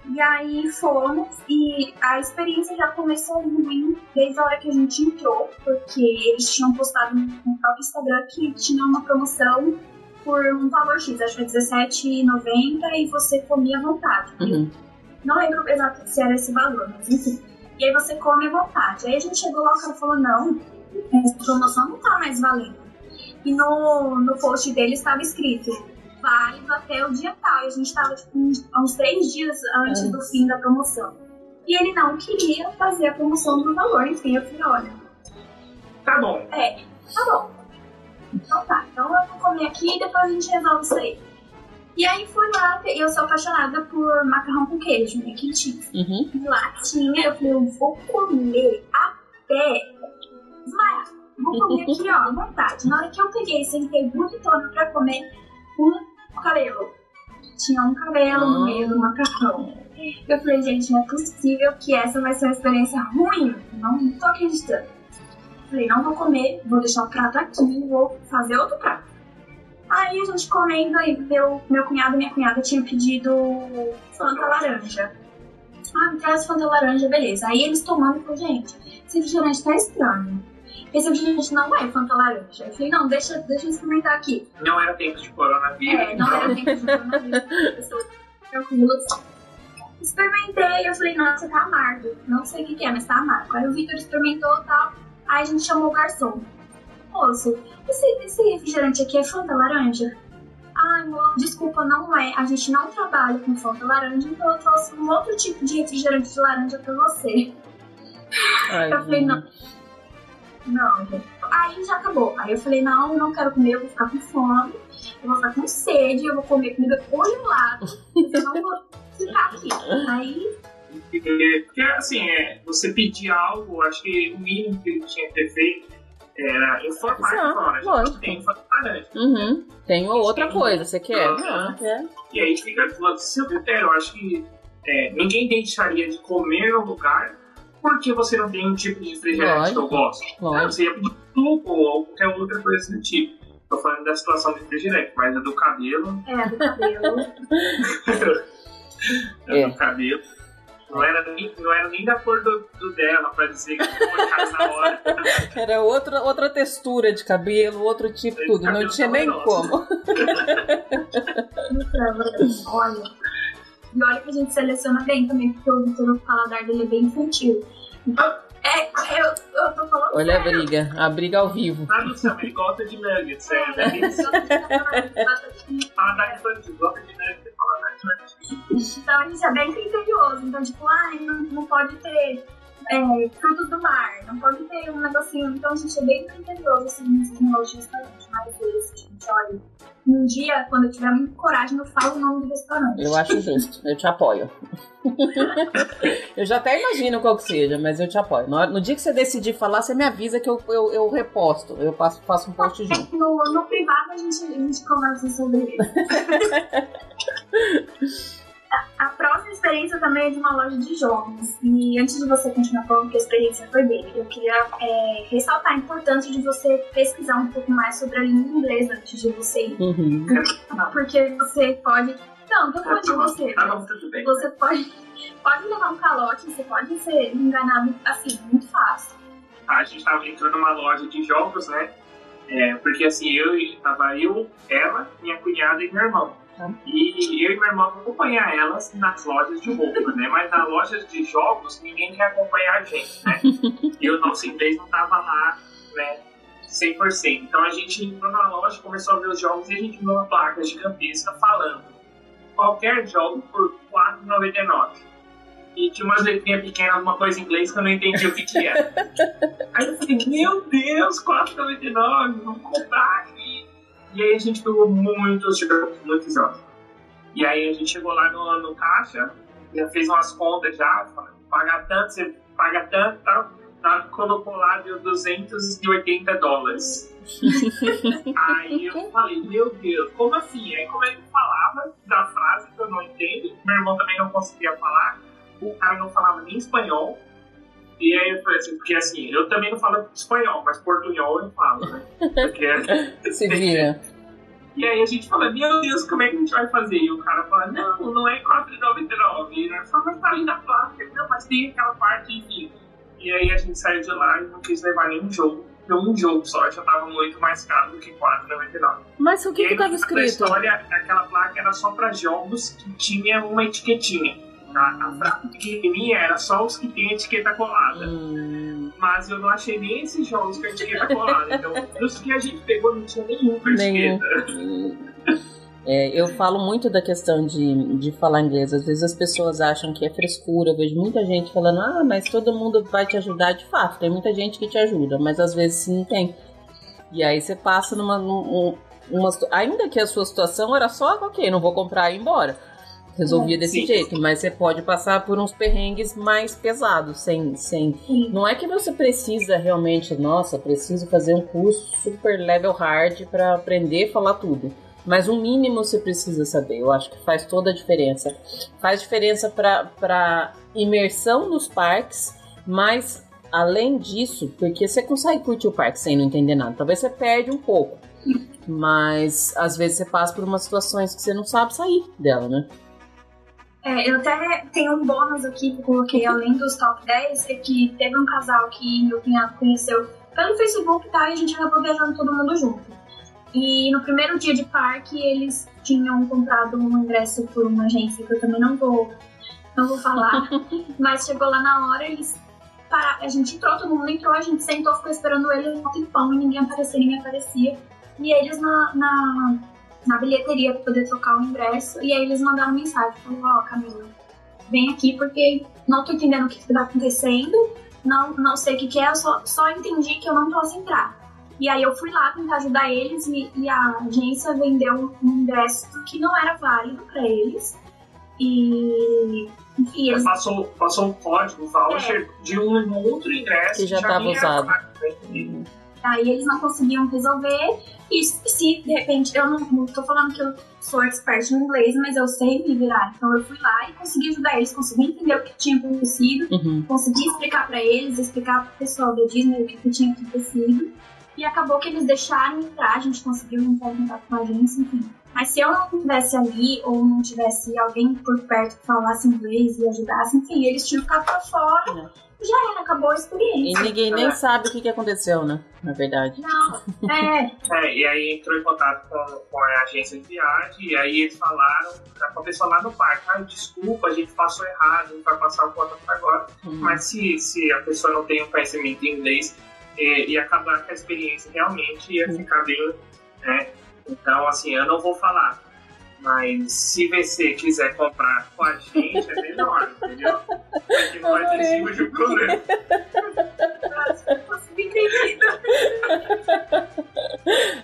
E aí fomos e a experiência já começou ruim desde a hora que a gente entrou, porque eles tinham postado no próprio Instagram que tinha uma promoção por um valor X, acho que foi R$17,90 e você comia à vontade. Uhum. Não lembro exatamente se era esse valor, mas enfim. E aí você come à vontade. Aí a gente chegou lá, cara falou, não, essa promoção não tá mais valendo e no, no post dele estava escrito válido até o dia tal. E a gente estava tipo, uns, uns três dias antes do fim da promoção. E ele não queria fazer a promoção do valor. Enfim, eu falei, olha. Tá bom. É, tá bom. Então tá, então eu vou comer aqui e depois a gente resolve isso aí. E aí fui lá, e eu sou apaixonada por macarrão com queijo, né? Que. Uhum. E lá tinha, eu falei, eu vou comer até desmaiar. Vou comer aqui, ó, à vontade. Na hora que eu peguei, sentei bonitona pra comer um cabelo. Tinha um cabelo no meio do macarrão. Eu falei, gente, não é possível que essa vai ser uma experiência ruim. Não tô acreditando. Falei, não vou comer, vou deixar o prato aqui vou fazer outro prato. Aí a gente comendo, aí meu, meu cunhado e minha cunhada tinham pedido Fanta laranja. Ah, me traz Fanta laranja, beleza. Aí eles tomando falei, gente, esse refrigerante tá estranho. Esse refrigerante não é Fanta laranja. Eu falei, não, deixa, deixa eu experimentar aqui. Não era tempo de coronavírus. É, não era tempo de coronavírus. Pessoas tranquilas. Experimentei, eu falei, nossa, tá amargo. Não sei o que, que é, mas tá amargo. Aí o Victor experimentou e tal. Aí a gente chamou o garçom. Moço, esse, esse refrigerante aqui é Fanta laranja? Ai, moço, desculpa, não é. A gente não trabalha com Fanta laranja, então eu trouxe um outro tipo de refrigerante de laranja pra você. Ai, eu falei, não. Não, gente. Aí já acabou. Aí eu falei, não, não quero comer, eu vou ficar com fome, eu vou ficar com sede, eu vou comer comida congelada. eu não vou ficar aqui. Aí. Porque, assim, é, você pedir algo, acho que o mínimo que ele tinha que ter feito era informar Exato, fora. Lógico. Tem informar uhum. Tem outra tem coisa, você quer? Não, quer. E aí fica do lado do seu critério. Eu acho que é, ninguém deixaria de comer no lugar por que você não tem um tipo de refrigerante que eu gosto? Não, você ia pedir suco ou qualquer outra coisa do tipo. Tô falando da situação do refrigerante, mas a do cabelo. É, a do cabelo. é. do cabelo. Não era, nem, não era nem da cor do, do dela, pra dizer que foi na hora. Era outra, outra textura de cabelo, outro tipo, Esse tudo. Não tinha nem nosso. como. Então, olha, e olha que a gente seleciona bem também, porque o Vitor, o paladar dele é bem infantil. Então, é, eu, eu tô falando Olha sério. a briga, a briga ao vivo. Ah, não sei, ele gosta de nuggets, é, é, né? Paladar infantil, gosta de nuggets, paladar infantil. Então a gente é bem criterioso, então tipo, ah, não, não pode ter é, frutos do mar, não pode ter um negocinho. Então a gente é bem criterioso assim, nesses negócios de restaurante, mas esse, gente, olha, um dia, quando eu tiver muita coragem, eu falo o nome do restaurante. Eu acho justo, eu te apoio. eu já até imagino qual que seja, mas eu te apoio. No, dia que você decidir falar, você me avisa que eu, eu, eu reposto. Eu faço, faço um post junto. No, no privado a gente, a gente conversa sobre isso. a, a próxima experiência também é de uma loja de jogos. E antes de você continuar falando que a experiência foi dele, eu queria é, ressaltar a importância de você pesquisar um pouco mais sobre a língua inglesa antes de você ir. Uhum. Porque você pode. Não, tô falando de você. Tá bom, tudo bem. Você pode, pode levar um calote, você pode ser enganado assim, muito fácil. A gente tava entrando numa loja de jogos, né? É, porque assim, eu tava eu, ela, minha cunhada e meu irmão. E eu e meu irmão acompanhar elas nas lojas de roupa, né? Mas nas lojas de jogos, ninguém quer acompanhar a gente, né? E o nosso inglês não tava lá, né? 100%. Então a gente entrou na loja, começou a ver os jogos e a gente viu uma placa gigantesca falando qualquer jogo por R$4,99. E tinha umas letrinhas pequenas, uma coisa em inglês que eu não entendi o que, que era. Aí eu falei, meu Deus, R$4,99, vamos comprar aqui. E aí a gente pegou muitos jogos, muitos jogos. E aí a gente chegou lá no, no caixa, já fez umas contas já, falou, paga tanto, você paga tanto e tal. Colocou lá deu 280 dólares. aí eu falei, meu Deus, como assim? Aí como é que falava da frase que eu não entendo? Meu irmão também não conseguia falar. O cara não falava nem espanhol. E aí eu falei assim, porque assim, eu também não falo espanhol, mas portunhol eu falo, né? Porque Se vira. E aí a gente fala, meu Deus, como é que a gente vai fazer? E o cara fala, não, não é 4,99. E ele fala, mas tá ali na placa. Não, mas tem aquela parte, enfim. E aí a gente saiu de lá e não quis levar nenhum jogo. Deu um jogo só, já tava muito mais caro do que 4,99. Mas o que E que tava na escrito? história, aquela placa era só pra jogos que tinha uma etiquetinha. A, frase pequenininha era só os que tem etiqueta colada. Hum, Mas eu não achei nem esses jogos com etiqueta colada. Então, dos que a gente pegou, não tinha nenhum com etiqueta. É, eu falo muito da questão de, de falar inglês. Às vezes as pessoas acham que é frescura. Eu vejo muita gente falando, ah, mas todo mundo vai te ajudar. De fato, tem muita gente que te ajuda, mas às vezes não tem. E aí você passa numa. num- uma, situ- ainda que a sua situação era só, ok, não vou comprar e ir embora. Resolvia desse Sim. jeito, mas você pode passar por uns perrengues mais pesados, sem, sem. Sim. Não é que você precisa realmente, nossa, preciso fazer um curso super level hard para aprender a falar tudo. Mas um mínimo você precisa saber. Eu acho que faz toda a diferença. Faz diferença para imersão nos parques, mas além disso, porque você consegue curtir o parque sem não entender nada. Talvez você perde um pouco, mas às vezes você passa por umas situações que você não sabe sair dela, né? É, eu até tenho um bônus aqui que eu coloquei além dos top 10, é que teve um casal que meu cunhado conheceu pelo Facebook, tá? E a gente acabou viajando todo mundo junto. E no primeiro dia de parque, eles tinham comprado um ingresso por uma agência que eu também não vou, não vou falar. mas chegou lá na hora, eles para, a gente entrou, todo mundo entrou, a gente sentou, ficou esperando eles um tempão e ninguém aparecia, ninguém aparecia. E eles na, na, na bilheteria para poder trocar o ingresso. E aí eles mandaram mensagem, falaram, ó, Camila, vem aqui porque não tô entendendo o que, que tá acontecendo, não, não sei o que, que é, eu só, só entendi que eu não posso entrar. E aí eu fui lá tentar ajudar eles e, e a agência vendeu um ingresso que não era válido para eles. E enfim, eles Passou, passou um código, voucher de um outro ingresso Que já tava vinha usado. né? Aí eles não conseguiam resolver. E se de repente, eu não, não tô falando que eu sou expert no inglês, mas eu sei me virar. Então eu fui lá e consegui ajudar eles, consegui entender o que tinha acontecido, Uhum. consegui explicar pra eles, explicar pro pessoal da Disney o que, que tinha acontecido. E acabou que eles deixaram entrar, a gente conseguiu entrar em contato com a agência, enfim. Mas se eu não estivesse ali, ou não tivesse alguém por perto que falasse inglês e ajudasse, enfim, eles tinham ficado pra fora. Já era, acabou a E experiência. ninguém nem sabe o que, que aconteceu, né? Na verdade. Não, é, É, e aí entrou em contato com, com a agência de viagem, e aí eles falaram, a pessoa lá no parque, ah, desculpa, a gente passou errado, a gente vai passar o conta para agora. Uhum. Mas se, se a pessoa não tem um conhecimento em inglês, é, ia acabar com a experiência realmente, ia Sim. ficar bem, né? Então, assim, eu não vou falar. Mas se você quiser comprar com a gente, é melhor, entendeu? A gente vai em cima de um problema.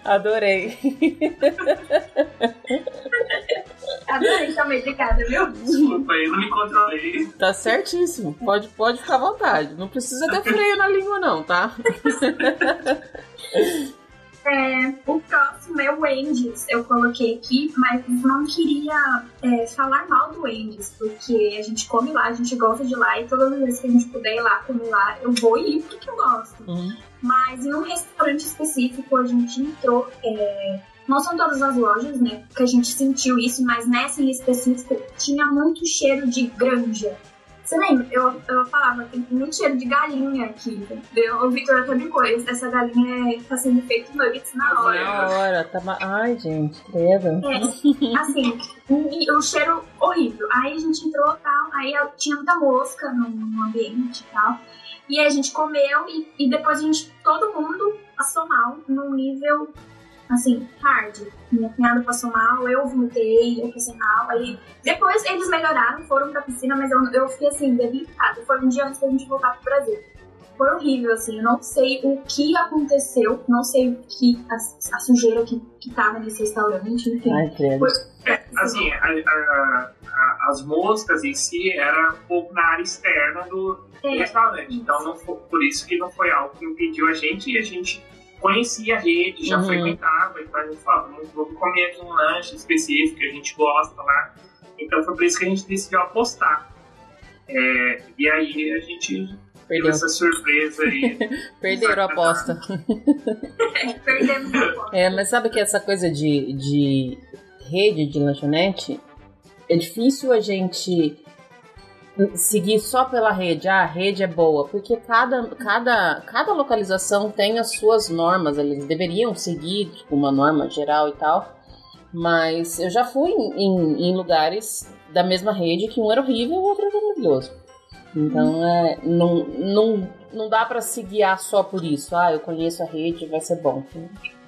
Adorei. Adorei também de casa, viu? Desculpa, eu não me controlei. Tá certíssimo. Pode, pode ficar à vontade. Não precisa ter freio na língua, não, tá? Wendy's, eu coloquei aqui, mas não queria é, falar mal do Wendy's, porque a gente come lá, a gente gosta de lá, e todas as vezes que a gente puder ir lá comer lá, eu vou ir porque eu gosto. Uhum. Mas em um restaurante específico a gente entrou. É, não são todas as lojas, né? Que a gente sentiu isso, mas nessa em específico tinha muito cheiro de granja. Você lembra? Eu, eu falava, tem muito cheiro de galinha aqui. entendeu? O Victor até brincou, essa galinha é, tá sendo feito nuggets na hora. Na hora, tá ma... Ai, gente, credo. É, assim, um, um cheiro horrível. Aí a gente entrou e tal, aí tinha muita mosca no, no ambiente e tal. E aí a gente comeu e, e depois a gente, todo mundo passou mal num nível assim, hard. Minha cunhada passou mal, eu vomitei, eu passei mal. Aí depois eles melhoraram, foram pra piscina, mas eu, eu fiquei assim, debilitada. Foi um dia antes da gente voltar pro Brasil. Foi horrível, assim, eu não sei o que aconteceu, não sei o que, a, a sujeira que, que tava nesse restaurante, enfim. Ai, credo. Foi, É, assim, a- a- a- as moscas em si era um pouco na área externa do, do é, restaurante. Então, não foi, por isso que não foi algo que impediu a gente e a gente conhecia a rede, já Uhum. frequentava. Então, a gente falava, vamos, vamos comer aqui um lanche específico que a gente gosta lá. Então, foi por isso que a gente decidiu apostar. É, e aí, a gente teve Perdeu. essa surpresa aí. Perderam a aposta. perdemos um pouco. É, mas sabe que essa coisa de, de rede de lanchonete é difícil a gente seguir só pela rede. Ah, a rede é boa, porque cada, cada, cada localização tem as suas normas. Eles deveriam seguir tipo, uma norma geral e tal. Mas eu já fui em, em- em lugares da mesma rede que um era horrível e o outro era maravilhoso. Então é, não, não, não dá pra se guiar só por isso. Ah, eu conheço a rede, vai ser bom.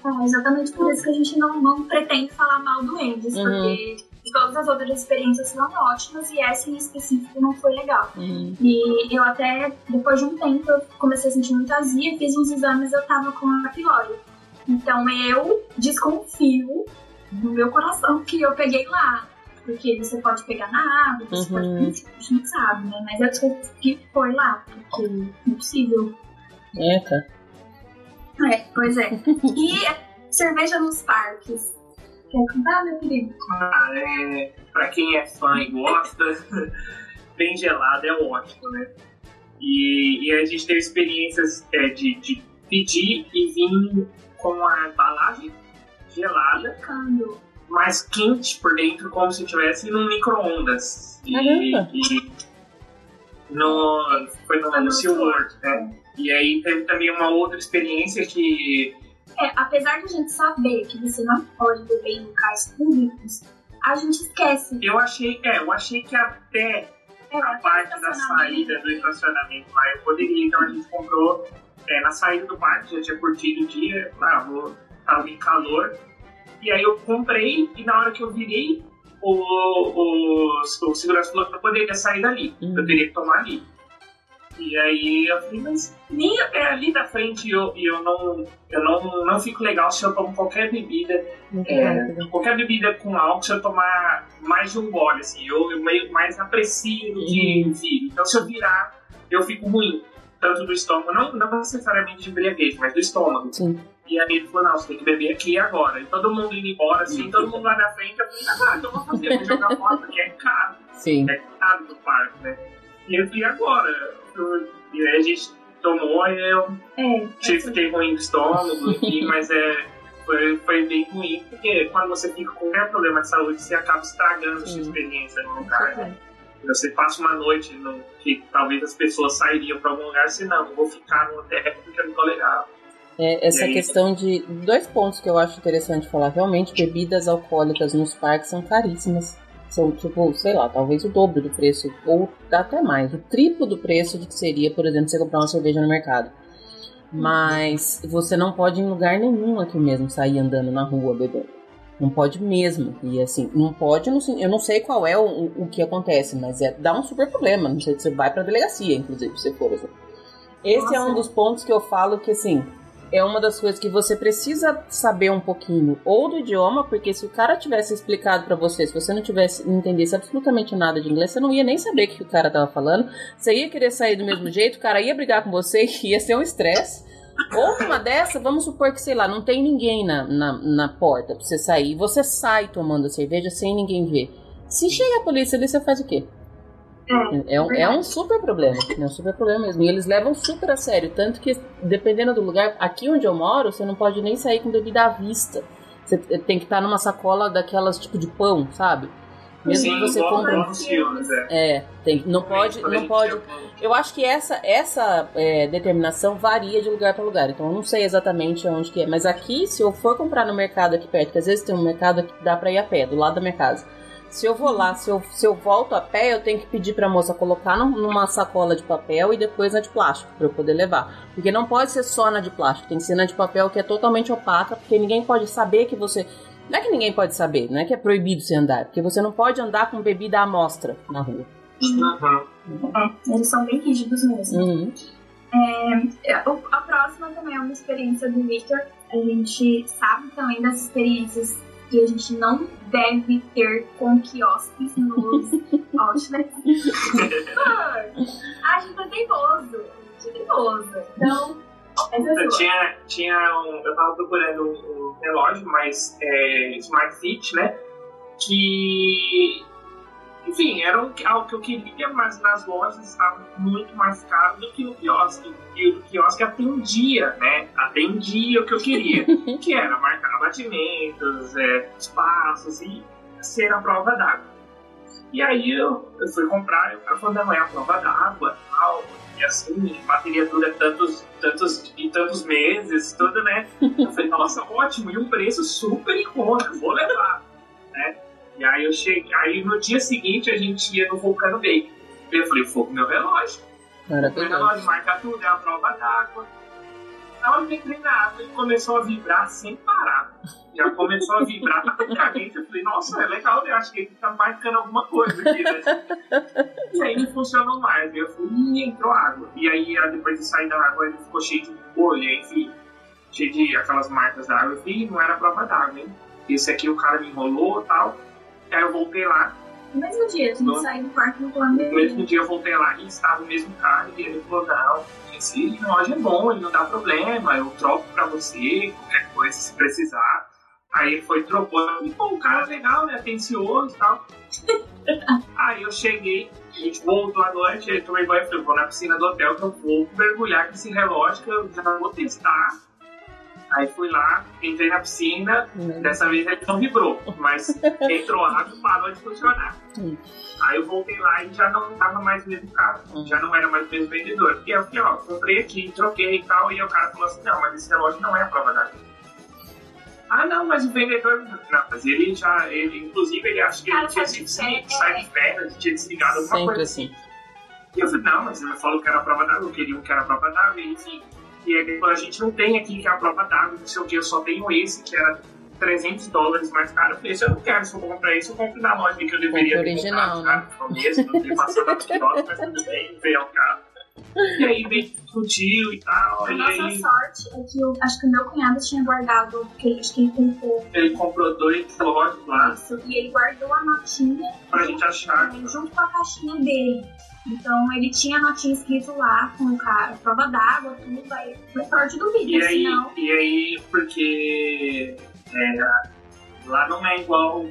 É exatamente por isso que a gente não, não pretende falar mal do Endes, Uhum. porque todas as outras experiências foram ótimas e essa em específico não foi legal. Uhum. E eu até, depois de um tempo, eu comecei a sentir muita azia, fiz uns exames eu tava com a pylori. Então eu desconfio no meu coração que eu peguei lá. Porque você pode pegar na água, você Uhum. pode. A gente não sabe, né? Mas eu desconfio que foi lá, porque é possível. Eita. É, pois é. E cerveja nos parques. Quer contar, meu querido? Ah, é, pra quem é fã e gosta, bem gelado é ótimo, né? E, e a gente teve experiências é, de, de pedir e vir com a embalagem gelada, Cando. mas quente por dentro, como se estivesse num micro-ondas. E, e no, foi no, no SeaWorld, né? E aí teve também uma outra experiência que É, apesar de a gente saber que você não pode beber em locais públicos, a gente esquece. eu achei, é, eu achei que até É, a parte da saída do estacionamento lá eu poderia, então a gente comprou é, na saída do parque, já tinha curtido o dia, ah, vou, tava em calor, e aí eu comprei e na hora que eu virei, o, o, o segurança falou que eu poderia sair dali, Uhum. eu teria que tomar ali. E aí eu falei, mas nem é ali da frente eu, eu, não, eu não, não fico legal se eu tomo qualquer bebida é, qualquer bebida com álcool, se eu tomar mais de um gole, assim, eu, eu meio mais aprecio do que Uhum. viro. Então, se eu virar, eu fico ruim. Tanto do estômago, não, não necessariamente de embriaguez, mas do estômago. Sim. E aí ele falou, não, você tem que beber aqui agora. E todo mundo indo embora, assim, todo mundo lá na frente, eu falei, ah, então eu vou fazer, vou jogar fora, porque é caro, Sim. é caro do parque, né? E eu falei, agora? E aí a gente tomou e eu É, Tive, fiquei ruim do estômago, enfim, mas é, foi, foi bem ruim, porque quando você fica com qualquer problema de saúde, você acaba estragando a sua Sim. experiência no lugar. né? Você passa uma noite no, que talvez as pessoas sairiam para algum lugar, se não, vou ficar no hotel porque eu não tô legal. É, essa aí? questão de. Dois pontos que eu acho interessante falar. Realmente, bebidas alcoólicas nos parques são caríssimas. São, tipo, sei lá, talvez o dobro do preço, ou até mais, o triplo do preço do que seria, por exemplo, você comprar uma cerveja no mercado. Mas você não pode em lugar nenhum aqui mesmo sair andando na rua bebendo. Não pode mesmo. E assim, não pode, eu não sei qual é o, o que acontece, mas é dá um super problema. Não sei se você vai pra delegacia, inclusive, se for assim. Esse é Nossa. um dos pontos que eu falo que assim, é uma das coisas que você precisa saber um pouquinho, ou do idioma, porque se o cara tivesse explicado para você, se você não tivesse entendesse absolutamente nada de inglês, você não ia nem saber o que o cara tava falando. Você ia querer sair do mesmo jeito, o cara ia brigar com você, ia ser um estresse. Ou uma dessa, vamos supor que, sei lá, não tem ninguém na, na, na porta pra você sair. Você sai tomando cerveja sem ninguém ver. Se chega a polícia ali, você faz o quê? É, é, um, é um super problema. É um super problema mesmo. E eles levam super a sério. Tanto que, dependendo do lugar, aqui onde eu moro, você não pode nem sair com bebida à vista. Você tem que estar numa sacola daquelas tipo de pão, sabe? Mesmo Sim, que você compre. é. É, tem, não pode, não pode. Eu acho que essa, essa é, determinação varia de lugar para lugar. Então eu não sei exatamente onde que é. Mas aqui, se eu for comprar no mercado aqui perto, que às vezes tem um mercado que dá para ir a pé, do lado da minha casa. Se eu vou lá, se eu, se eu volto a pé, eu tenho que pedir pra moça colocar num- numa sacola de papel e depois na de plástico, pra eu poder levar. Porque não pode ser só na de plástico, tem que ser na de papel que é totalmente opaca, porque ninguém pode saber que você. Não é que ninguém pode saber, não é que é proibido você andar, porque você não pode andar com bebida à mostra na rua. Uhum. É, eles são bem rígidos mesmo. Uhum. É, a próxima também é uma experiência do Victor. A gente sabe também das experiências que a gente não deve ter com quiosques nos outlets. A gente é teimoso. A gente é teimoso. Então, é Eu tinha, tinha um, eu tava procurando um, um relógio, mas é, Smart Fit, né? Que, enfim, era algo que eu queria, mas nas lojas estava muito mais caro do que no quiosque. E o quiosque atendia, né? Atendia o que eu queria, que era marcar batimentos, é, espaços e ser a prova d'água. E aí eu, eu fui comprar, e o cara falou, não, é a prova d'água, tal, e assim, bateria dura tantos, tantos e tantos meses, tudo, né? Eu falei, nossa, ótimo, e um preço super em conta, vou levar, né? E aí eu cheguei, aí no dia seguinte a gente ia no Vulcano Bake. Eu falei, fogo, meu relógio. Meu Maravilhoso. relógio marca tudo, é a prova d'água. Na hora que eu entrei na água, ele começou a vibrar sem parar. Já começou a vibrar rapidamente. Eu falei, nossa, é legal, eu acho que ele tá marcando alguma coisa aqui, né? E aí não funcionou mais. Eu fui e entrou água. E aí, depois de sair da água, ele ficou cheio de bolha, enfim. Cheio de aquelas marcas da água. Eu falei, "Ih, não era prova d'água, hein? Esse aqui o cara me enrolou e tal. Aí eu voltei lá. No mesmo dia, a gente No- sai do quarto no plano No mesmo dia eu voltei lá e estava o mesmo cara. E ele falou, não, esse relógio é bom, ele não dá problema. Eu troco pra você, qualquer coisa, se precisar. Aí ele foi trocou. E, pô, um cara legal, né? Atencioso e tal. Aí eu cheguei, a gente voltou à noite, aí tomei banho e falei, vou na piscina do hotel que eu vou mergulhar com esse relógio que eu já vou testar. Aí fui lá, entrei na piscina, dessa vez ele não vibrou, mas entrou água e parou de funcionar. Hum. Aí eu voltei lá e já não tava mais o mesmo cara, Hum. já não era mais o mesmo vendedor. E eu falei, ó, comprei aqui, troquei e tal, e o cara falou assim, não, mas esse relógio não é a prova d'água. Ah, não, mas o vendedor. Não, mas ele já. Ele, inclusive, ele acha que ele tinha sido sai de férias, tinha desligado alguma Sempre coisa. assim. E eu falei, não, mas ele falou que era a prova d'água, eu queria um que era a prova d'água, e enfim. E ele falou, a gente não tem aqui que é a prova d'água, não sei o que, eu só tenho esse, que era 300 dólares mais caro. Eu falei, se eu não quero, se eu comprar esse, eu compro na loja que eu deveria Compra ter original, comprado, passado a mas tudo bem, veio ao carro. E aí veio discutiu e tal, A e nossa aí sorte é que eu acho que o meu cunhado tinha guardado, porque ele- acho que ele comprou ele comprou dois relógios lá isso, e ele guardou a notinha pra gente achar. também junto com a caixinha dele. Então ele tinha a notinha escrito lá com o cara, prova d'água, tudo, aí foi sorte do E vídeo, aí, senão. e aí porque é, lá não é igual,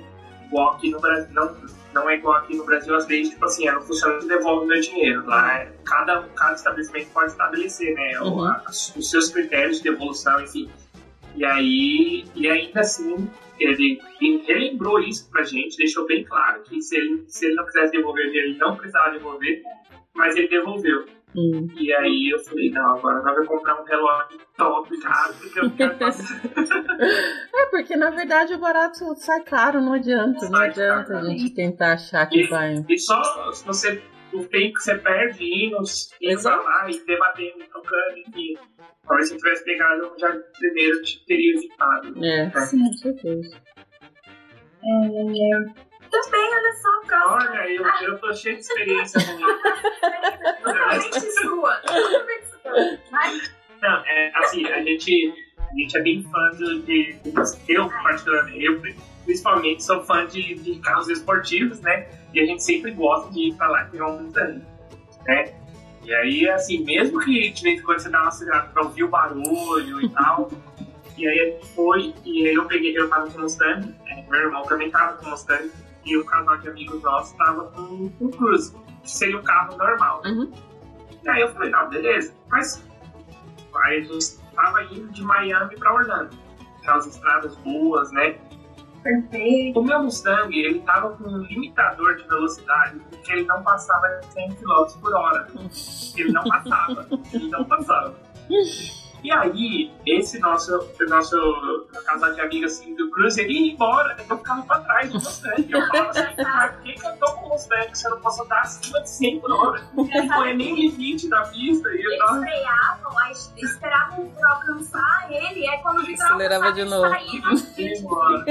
igual aqui no Brasil, não, não é igual aqui no Brasil, as leis, tipo assim, não funciona que devolve meu dinheiro. Lá é, cada, cada estabelecimento pode estabelecer, né, Uhum. os seus critérios de devolução, enfim. E aí, e ainda assim, ele, ele relembrou isso pra gente, deixou bem claro que se ele, se ele não quisesse devolver ele não precisava devolver, mas ele devolveu. Hum. E aí eu falei, não, agora nós vamos comprar um relógio top, caro, porque eu não quero. É, porque na verdade o barato sai caro, não adianta. Não Sai adianta a gente tentar achar que vai. E só se você, o tempo que você perde indo, Exato. lá e debatendo, trocando, enfim. Talvez se eu tivesse pegado, já primeiro te teria evitado. É, Sim. com certeza. Também, olha só, a próxima. Olha, eu, eu tô cheio de experiência com isso. Totalmente sua. Totalmente sua. Mas Não, é, assim, a gente, a gente é bem fã de, de eu particularmente, eu principalmente sou fã de, de carros esportivos, né? E a gente sempre gosta de ir pra lá pegar um Mustang, né? E aí, assim, mesmo que de vez em quando você dá uma acelerada pra ouvir o barulho e tal, e aí a gente foi, e aí eu peguei, eu tava com o Mustang, é, meu irmão também tava com o Mustang, e o casal de amigos nossos tava com o Cruze, que seria um carro normal. Uhum. E aí eu falei, não, beleza, mas aí a gente tava indo de Miami pra Orlando, aquelas estradas boas, né? Perfeito. O meu Mustang, ele tava com um limitador de velocidade porque ele não passava de 100 km por hora. Ele não passava. ele não passava. E aí, esse nosso, nosso casal de amigos assim, do Cruze, ele ia embora, eu ficava pra trás do Mustang. Eu falava assim, mas por que, que eu tô com o Mustang se eu não posso andar acima de 100 por hora? Não é nem limite da pista. E eu Eles tava... freavam, aí esperavam pra alcançar ele, aí quando viram Acelerava de novo. Mano.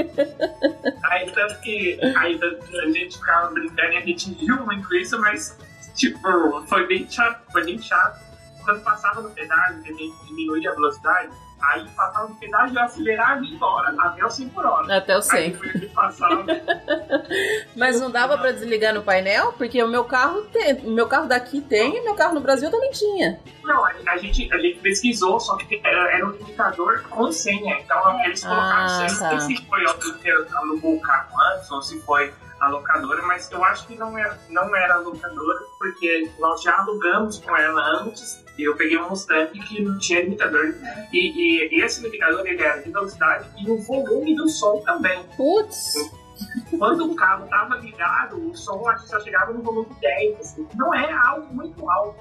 Aí tanto que aí, tanto que a gente ficava brincando e a gente riu muito isso, mas tipo, foi bem chato, foi bem chato. Quando passava no pedágio, que a gente diminuía a velocidade, aí passava no pedágio eu acelerava e ia embora, até o 100 por hora. Até o Aí 100. depois que passava, Mas não dava pra desligar no painel? Porque o meu carro tem. O meu carro daqui tem e meu carro no Brasil também tinha. não, a, a gente, a gente pesquisou, só que era, era um limitador com senha, então eles colocaram Ah, senha. Não tá. sei se foi alguém que alugou o carro antes ou se foi a locadora, mas eu acho que não era, não era a locadora, porque nós já alugamos com ela antes. E eu peguei um Mustang que não tinha limitador. E, e esse limitador ele era de velocidade e o volume do som também. Putz. Quando o carro estava ligado, o som acho que só chegava no volume 10. Assim. Não é algo muito alto.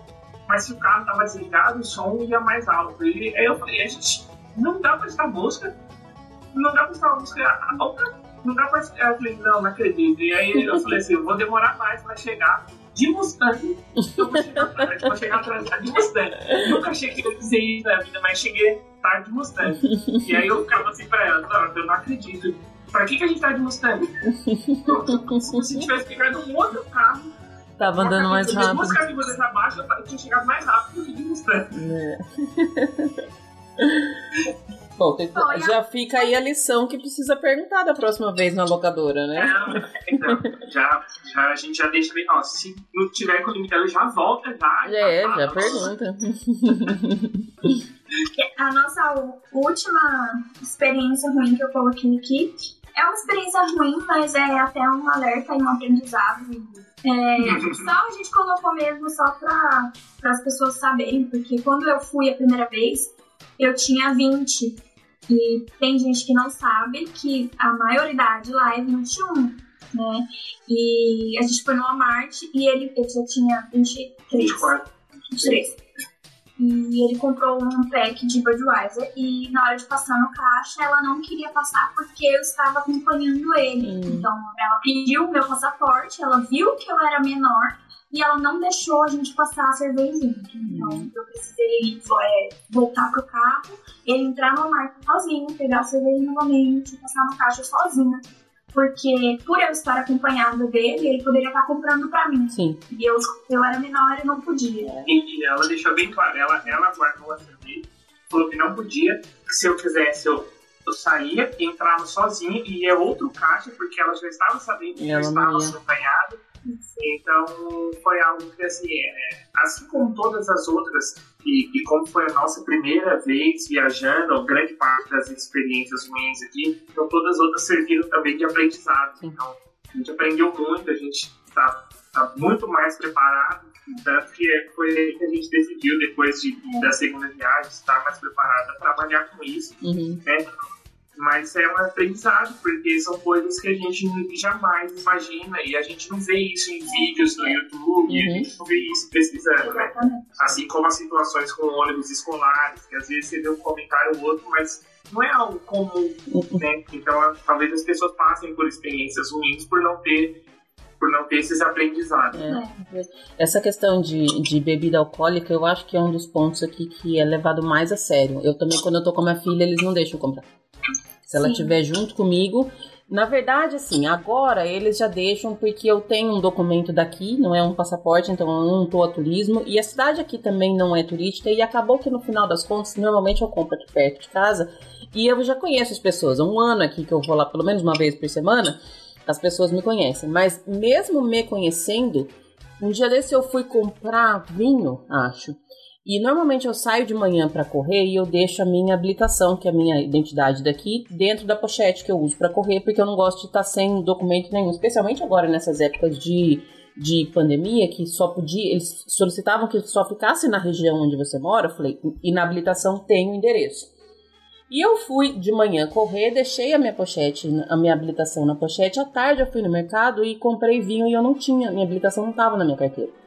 Mas se o carro estava desligado, o som ia mais alto. E aí eu falei, a gente não dá pra escutar música. Não dá pra escutar música alta. Não dá pra. Eu falei, não, não acredito. E aí eu falei assim, eu vou demorar mais pra chegar de Mustang. Eu vou chegar tarde, vou chegar atrasado de Mustang. Nunca achei que dizer isso na vida, mas cheguei tarde de Mustang. E aí eu ficava assim pra ela, não, eu não acredito. Pra que, que a gente tá de Mustang? Se você tivesse pegado um outro carro, Tava andando mais duas rápido. categorias abaixo, eu tinha chegado mais rápido do que de Mustang. É. Bom, tem- Olha. já fica aí a lição que precisa perguntar da próxima vez na locadora, né? Não, então, já, já, a gente já deixa bem, ó, se não tiver com limitador, já volta, já. É, já pergunta. A nossa última experiência ruim que eu coloquei aqui é uma experiência ruim, mas é até um alerta e um aprendizado. É, só a gente colocou mesmo só para as pessoas saberem, porque quando eu fui a primeira vez, eu tinha 20. E tem gente que não sabe que a maioridade lá é 21, né? E a gente foi no Walmart e ele, ele já tinha 23. 24. 23. E ele comprou um pack de Budweiser e na hora de passar no caixa ela não queria passar porque eu estava acompanhando ele. Hum. Então ela pediu o meu passaporte, ela viu que eu era menor e ela não deixou a gente passar a cervejinha. Então eu precisei é, voltar pro carro, ele entrar no marco sozinho, pegar a cerveja novamente, passar no caixa sozinha. Porque por eu estar acompanhada dele, ele poderia estar comprando pra mim. Sim. E eu, eu era menor e não podia. E ela deixou bem claro, ela, ela guardou a cerveja, falou que não podia, que se eu quisesse eu, eu saía, entrava sozinho e ia outro caixa, porque ela já estava sabendo que E eu estava acompanhado. Então foi algo que assim, é, assim como todas as outras, e, e como foi a nossa primeira vez viajando, ou grande parte das experiências ruins aqui, então todas as outras serviram também de aprendizado. Então a gente aprendeu muito, a gente está tá muito mais preparado, tanto que foi aí que a gente decidiu, depois de, da segunda viagem, estar mais preparado a trabalhar com isso, Uhum. né? Mas é um aprendizado, porque são coisas que a gente jamais imagina e a gente não vê isso em vídeos no YouTube, Uhum. a gente não vê isso pesquisando, né? Assim como as situações com ônibus escolares, que às vezes você vê um comentário ou outro, mas não é algo comum, né? Então talvez as pessoas passem por experiências ruins por não ter, por não ter esses aprendizados. É. Essa questão de, de bebida alcoólica, eu acho que é um dos pontos aqui que é levado mais a sério. Eu também, quando eu tô com a minha filha, eles não deixam comprar. Se ela estiver junto comigo, Na verdade, assim, agora eles já deixam porque eu tenho um documento daqui, não é um passaporte, então eu não tô a turismo. E a cidade aqui também não é turística. E acabou que no final das contas, normalmente eu compro aqui perto de casa. E eu já conheço as pessoas. Há um ano aqui que eu vou lá pelo menos uma vez por semana, as pessoas me conhecem. Mas mesmo me conhecendo, um dia desse eu fui comprar vinho, acho. E normalmente eu saio de manhã para correr e eu deixo a minha habilitação, que é a minha identidade daqui, dentro da pochete que eu uso para correr, porque eu não gosto de estar tá sem documento nenhum, especialmente agora nessas épocas de, de pandemia, que só podia, eles solicitavam que só ficasse na região onde você mora. Eu falei, e na habilitação tem o endereço. E eu fui de manhã correr, deixei a minha pochete, a minha habilitação na pochete. À tarde eu fui no mercado e comprei vinho e eu não tinha, minha habilitação não estava na minha carteira.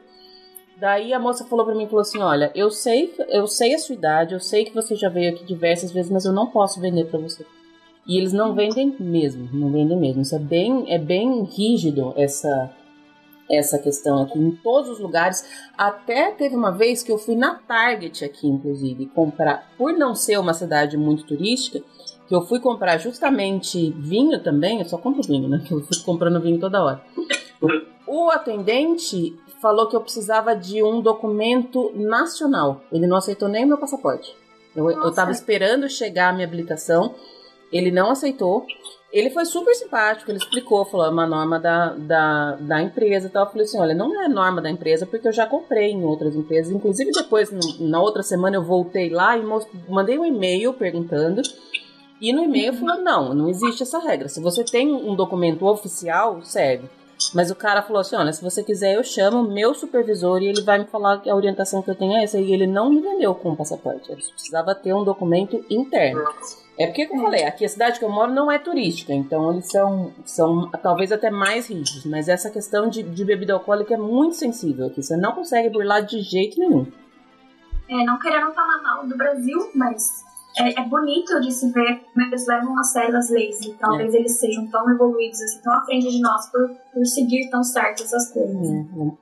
Daí a moça falou para mim, falou assim, olha, eu sei, eu sei a sua idade, eu sei que você já veio aqui diversas vezes, mas eu não posso vender para você. E eles não vendem mesmo, não vendem mesmo. Isso é bem, é bem rígido essa essa questão aqui em todos os lugares. Até teve uma vez que eu fui na Target aqui, inclusive, comprar, por não ser uma cidade muito turística, que eu fui comprar justamente vinho também, eu só compro vinho, né? Eu fui comprando vinho toda hora. O atendente falou que eu precisava de um documento nacional. Ele não aceitou nem o meu passaporte. Eu, eu tava esperando chegar a minha habilitação, ele não aceitou. Ele foi super simpático, ele explicou, falou, é uma norma da, da, da empresa e tal. Eu falei assim, olha, não é norma da empresa, porque eu já comprei em outras empresas. Inclusive, depois, na outra semana, eu voltei lá e mandei um e-mail perguntando. E no e-mail falou, não, não existe essa regra. Se você tem um documento oficial, serve. Mas o cara falou assim: olha, se você quiser, eu chamo meu supervisor e ele vai me falar que a orientação que eu tenho é essa. E ele não me vendeu com o passaporte. Ele precisava ter um documento interno. É porque, como eu falei, aqui a cidade que eu moro não é turística, então eles são, são talvez até mais rígidos. Mas essa questão de, de bebida alcoólica é muito sensível aqui. Você não consegue burlar de jeito nenhum. É, não querendo falar mal do Brasil, mas é, é, bonito de se ver como eles levam a sério as leis e talvez é. eles sejam tão evoluídos, assim, tão à frente de nós por, por seguir tão certo essas coisas.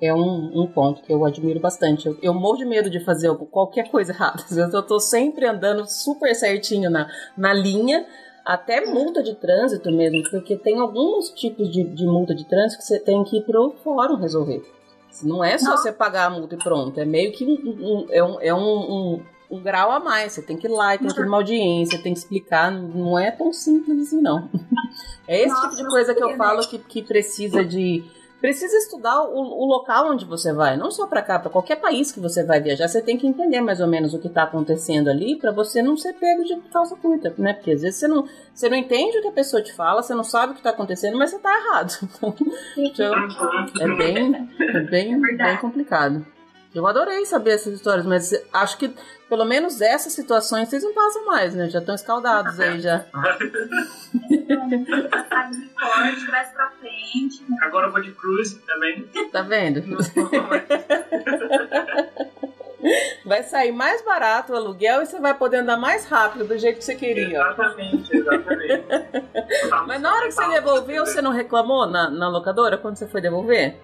É, é um, um, ponto que eu admiro bastante. Eu, eu morro de medo de fazer qualquer coisa errada. Eu tô sempre andando super certinho na, na linha, até multa de trânsito mesmo, porque tem alguns tipos de, de multa de trânsito que você tem que ir pro fórum resolver. Não é só Não. você pagar a multa e pronto. É meio que um, um, é um, é um um grau a mais. Você tem que ir lá e tem que ter uma audiência, tem que explicar. Não é tão simples assim, não. É esse Nossa, tipo de coisa que eu falo que, que precisa de. Precisa estudar o, o local onde você vai, não só para cá, para qualquer país que você vai viajar, você tem que entender mais ou menos o que está acontecendo ali para você não ser pego de calça curta, né? Porque às vezes você não, você não entende o que a pessoa te fala, você não sabe o que está acontecendo, mas você está errado. Então, é bem, é bem, é bem complicado. Eu adorei saber essas histórias, mas acho que pelo menos essas situações vocês não passam mais, né? Já estão escaldados aí já. Agora eu vou de cruise também. Tá vendo? Vai sair mais barato o aluguel e você vai poder andar mais rápido do jeito que você queria. Exatamente, exatamente. Mas na hora que você devolveu, você não reclamou na, na locadora quando você foi devolver?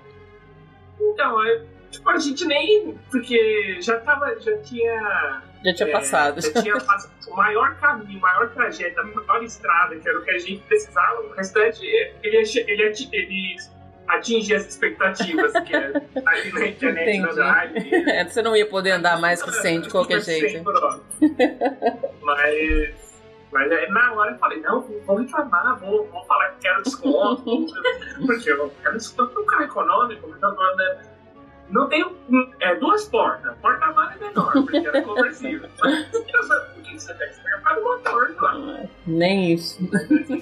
Então, eu Tipo, a gente nem. Porque já tava. Já tinha. Já tinha é, passado. Já tinha passado o maior caminho, o maior trajeto, a maior estrada, que era o que a gente precisava. O restante, ele, ele, ele atingir as expectativas que é ali na internet, na rádio. É, você não ia poder andar mais que 100 de qualquer jeito. Mas. Mas aí, na hora eu falei, não, vou reclamar, vou, vou falar que quero desconto. porque eu quero desconto para um carro econômico, então, né? Não tem é, duas portas. Porta-mala é menor, porque era conversível. Mas por que você tem que pegar o motor, claro. Nem isso.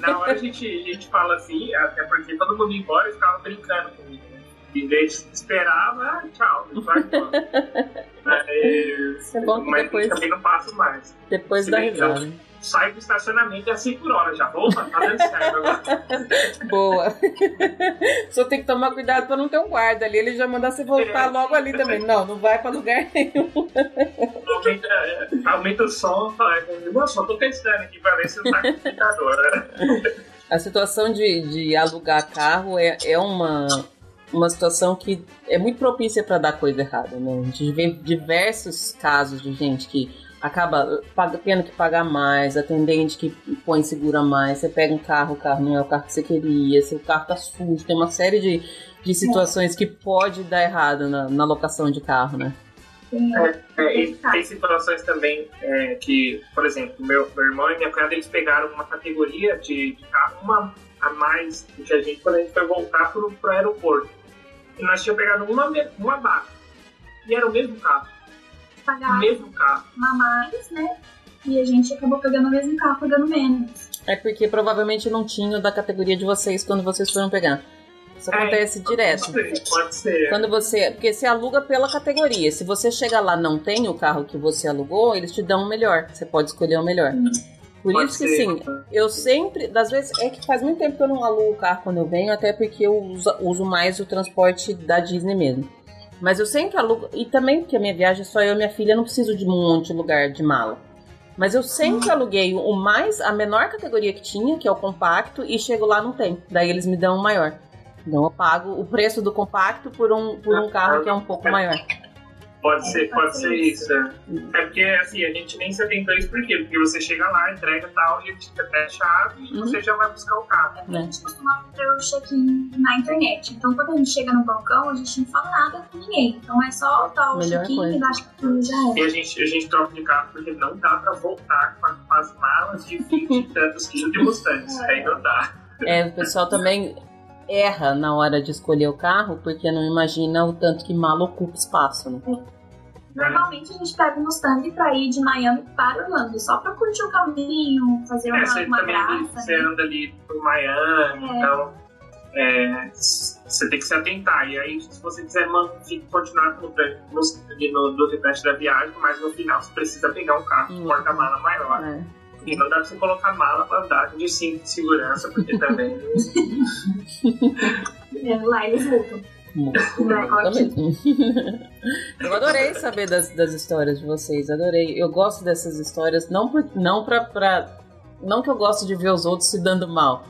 Na hora a gente, a gente fala assim, até porque todo mundo ia embora e ficava brincando comigo. Né? Em vez de esperar, ah, tchau, vai embora. é, é bom que mas depois, também não passo mais. Depois da risada sai do estacionamento e é assim por hora. Já, opa, tá dando certo agora. Boa. Só tem que tomar cuidado pra não ter um guarda ali. Ele já mandar você voltar é. logo ali também. Não, não vai pra lugar nenhum. Aumenta, é, aumenta o som. Fala, só tô testando aqui pra ver se não tá com computador. Né? A situação de, de alugar carro é, é uma, uma situação que é muito propícia para dar coisa errada, né? A gente vê diversos casos de gente que acaba tendo que pagar mais, atendente que põe segura mais, você pega um carro, o carro não é o carro que você queria, seu carro tá sujo, tem uma série de, de situações que pode dar errado na, na locação de carro, né? É, é, e tem situações também é, que, por exemplo, meu, meu irmão e minha cunhada eles pegaram uma categoria de, de carro, uma a mais do que a gente quando a gente foi voltar pro, pro aeroporto. E nós tínhamos pegado uma, uma barra. E era o mesmo carro. Pagar o mesmo carro. Uma mais, né? E a gente acabou pegando o mesmo carro, pagando menos. É porque provavelmente não tinha da categoria de vocês quando vocês foram pegar. Isso é, acontece direto. Pode ser, pode ser. Quando você. Porque você aluga pela categoria. Se você chegar lá não tem o carro que você alugou, eles te dão o melhor. Você pode escolher o melhor. Hum. Por Pode isso que ser. sim, eu sempre, das vezes, é que faz muito tempo que eu não alugo o carro quando eu venho, até porque eu uso, uso mais o transporte da Disney mesmo. Mas eu sempre alugo, e também porque a minha viagem é só eu e minha filha, eu não preciso de um monte de lugar de mala. Mas eu sempre aluguei o mais, a menor categoria que tinha, que é o compacto, e chego lá não tem. Daí eles me dão o maior. Então eu pago o preço do compacto por um, por um carro que é um pouco maior. Pode ser, pode ser isso. É porque assim, a gente nem se atentou isso por quê? Porque você chega lá, entrega tal, e pede a chave e você já vai buscar o carro. A gente costuma fazer o check-in na internet. Então quando a gente chega no balcão, a gente não fala nada com ninguém. Então é só o check-in e chave já é. E a gente, a gente troca de carro porque não dá pra voltar com as malas de 20 e tantos quilos de Mustangs. É. Aí não dá. É, o pessoal também erra na hora de escolher o carro porque não imagina o tanto que mala ocupa espaço, né? Normalmente a gente pega um Mustang pra ir de Miami para Orlando, só pra curtir o caminho, fazer uma, é, você uma graça. Você né? anda ali por Miami, é. então é, você tem que se atentar. E aí, se você quiser continuar no, no, no, restante da viagem, mas no final você precisa pegar um carro com porta-mala maior. É. E não dá pra você colocar mala pra andar de cinto de segurança, porque também. é, lá eles multam. Eu adorei saber das, das histórias de vocês, adorei. Eu gosto dessas histórias, não, por, não pra, pra. Não que eu gosto de ver os outros se dando mal.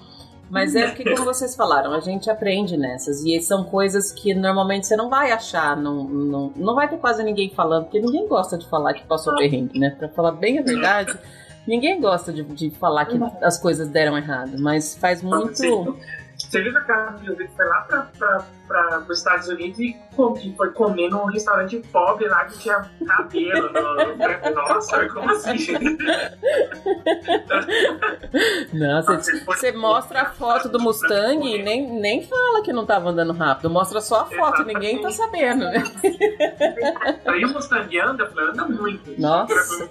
Mas é porque, como vocês falaram, a gente aprende nessas. E são coisas que normalmente você não vai achar. Não, não, não vai ter quase ninguém falando, porque ninguém gosta de falar que passou perrengue, né? Pra falar bem a verdade, ninguém gosta de, de falar que as coisas deram errado. Mas faz muito. Você viu aquela menina que foi lá pra, pra, pra, os Estados Unidos e que foi comer num restaurante pobre lá que tinha cabelo no, no Nossa, como assim? Nossa, você mostra a foto do Mustang e nem, nem fala que não tava andando rápido. Mostra só a foto, Exatamente. ninguém tá sabendo, né? Aí o Mustang anda, anda muito. Nossa.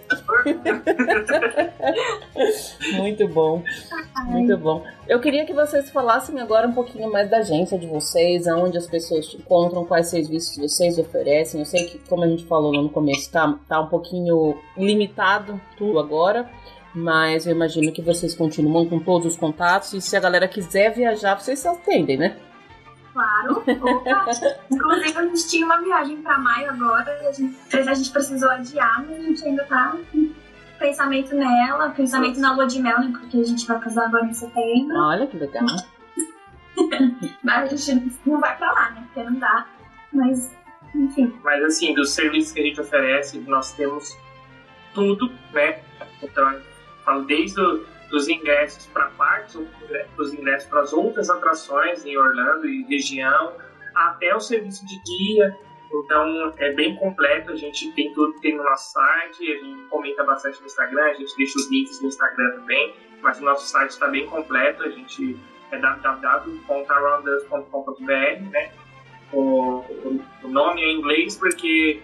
muito bom. Muito bom. Eu queria que vocês falassem agora um pouquinho mais da agência de vocês, aonde as pessoas te encontram, quais serviços vocês oferecem. Eu sei que, como a gente falou no começo, tá, tá um pouquinho limitado tudo agora, mas eu imagino que vocês continuam com todos os contatos e se a galera quiser viajar, vocês atendem, né? Claro. Opa. Inclusive, a gente tinha uma viagem para maio agora e a gente, a gente precisou adiar, mas a gente ainda tá pensamento nela, pensamento na lua de mel, né? Porque a gente vai casar agora em setembro. Olha que legal. mas a gente não vai pra lá, né? Porque não dá. Mas, enfim. Mas assim, dos serviços que a gente oferece, nós temos tudo, né? Então, falo desde o, dos ingressos para parques, dos ingressos para as outras atrações em Orlando e região, até o serviço de guia, então é bem completo, a gente tem tudo tem no nosso site, a gente comenta bastante no Instagram, a gente deixa os links no Instagram também, mas o nosso site está bem completo, a gente é www.aroundus.com.br, né? O, o, nome é em inglês porque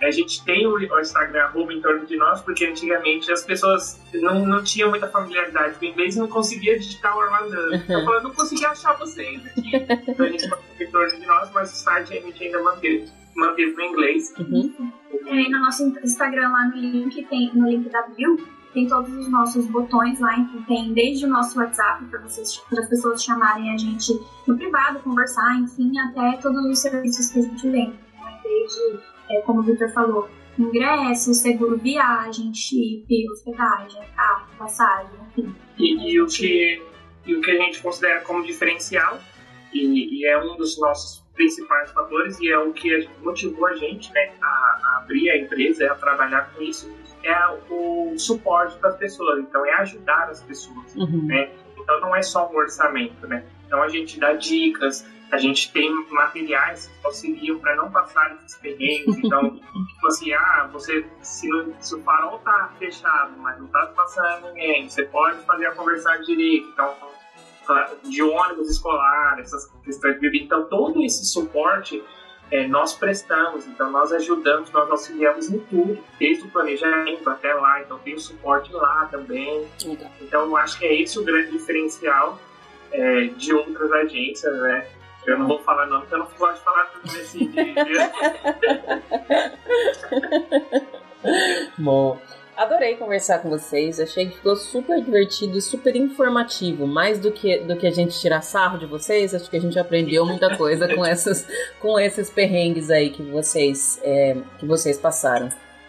a gente tem o, Instagram arroba em torno de nós, porque antigamente as pessoas não, não tinham muita familiaridade com o inglês e não conseguia digitar o Armando. Então, eu não conseguia achar vocês aqui. Então a gente manteve em torno de nós, mas o site a gente ainda manteve, manteve no inglês. Uhum. É, no nosso Instagram, lá no link, tem, no link da bio, tem todos os nossos botões lá, então tem desde o nosso WhatsApp para vocês, para as pessoas chamarem a gente no privado, conversar, enfim, até todos os serviços que a gente vende. Né? Desde é, como o Victor falou, ingresso, seguro viagem, chip, hospedagem, carro, passagem, enfim. E, e, o que, e o que a gente considera como diferencial E, e, é um dos nossos principais fatores e é o que motivou a gente né, a, a abrir a empresa, a trabalhar com isso, é o suporte para as pessoas. Então, é ajudar as pessoas. Uhum. Né? Então, não é só um orçamento. Né? Então, a gente dá dicas, a gente tem materiais que auxiliam para não passar esses perrengues. Então, tipo assim, ah, você, se, se o farol tá fechado, mas não tá passando ninguém, você pode fazer a conversar direito. Então, de ônibus escolar, essas questões de bebida. Então, todo esse suporte é, nós prestamos, então nós ajudamos, nós auxiliamos em tudo, desde o planejamento até lá, então tem o suporte lá também. Então, eu acho que é esse o grande diferencial é, de outras agências, né? Eu não vou falar nome, porque eu não gosto de falar tudo assim. De... Bom, adorei conversar com vocês. Achei que ficou super divertido e super informativo. Mais do que, do que a gente tirar sarro de vocês, acho que a gente aprendeu muita coisa com, essas, com esses perrengues aí que vocês, é, que vocês passaram.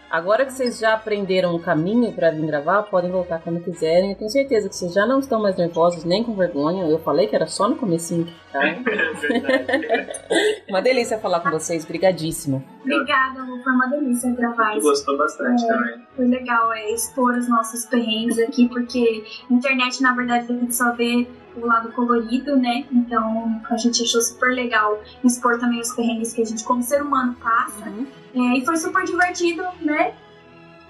Agora que vocês já aprenderam o caminho para vir gravar, podem voltar quando quiserem. Eu tenho certeza que vocês já não estão mais nervosos nem com vergonha. Eu falei que era só no comecinho tá? uma delícia falar com vocês. Obrigadíssimo. Obrigada, Lu. Foi uma delícia gravar. Eu gostou bastante é, também. Foi legal é, expor os nossos perrengues aqui, porque internet, na verdade, a gente só vê o lado colorido, né? Então a gente achou super legal expor também os perrengues que a gente, como ser humano, passa. Uhum. É, e foi super divertido, né?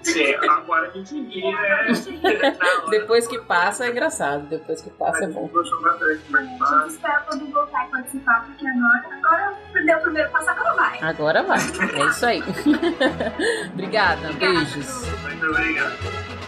Sim, agora a gente ri, né? Depois que passa é engraçado, depois que passa é bom. A gente espera poder voltar e participar, porque agora, agora deu o primeiro passo, agora vai. Agora vai, é isso aí. Obrigada, beijos. Muito obrigado.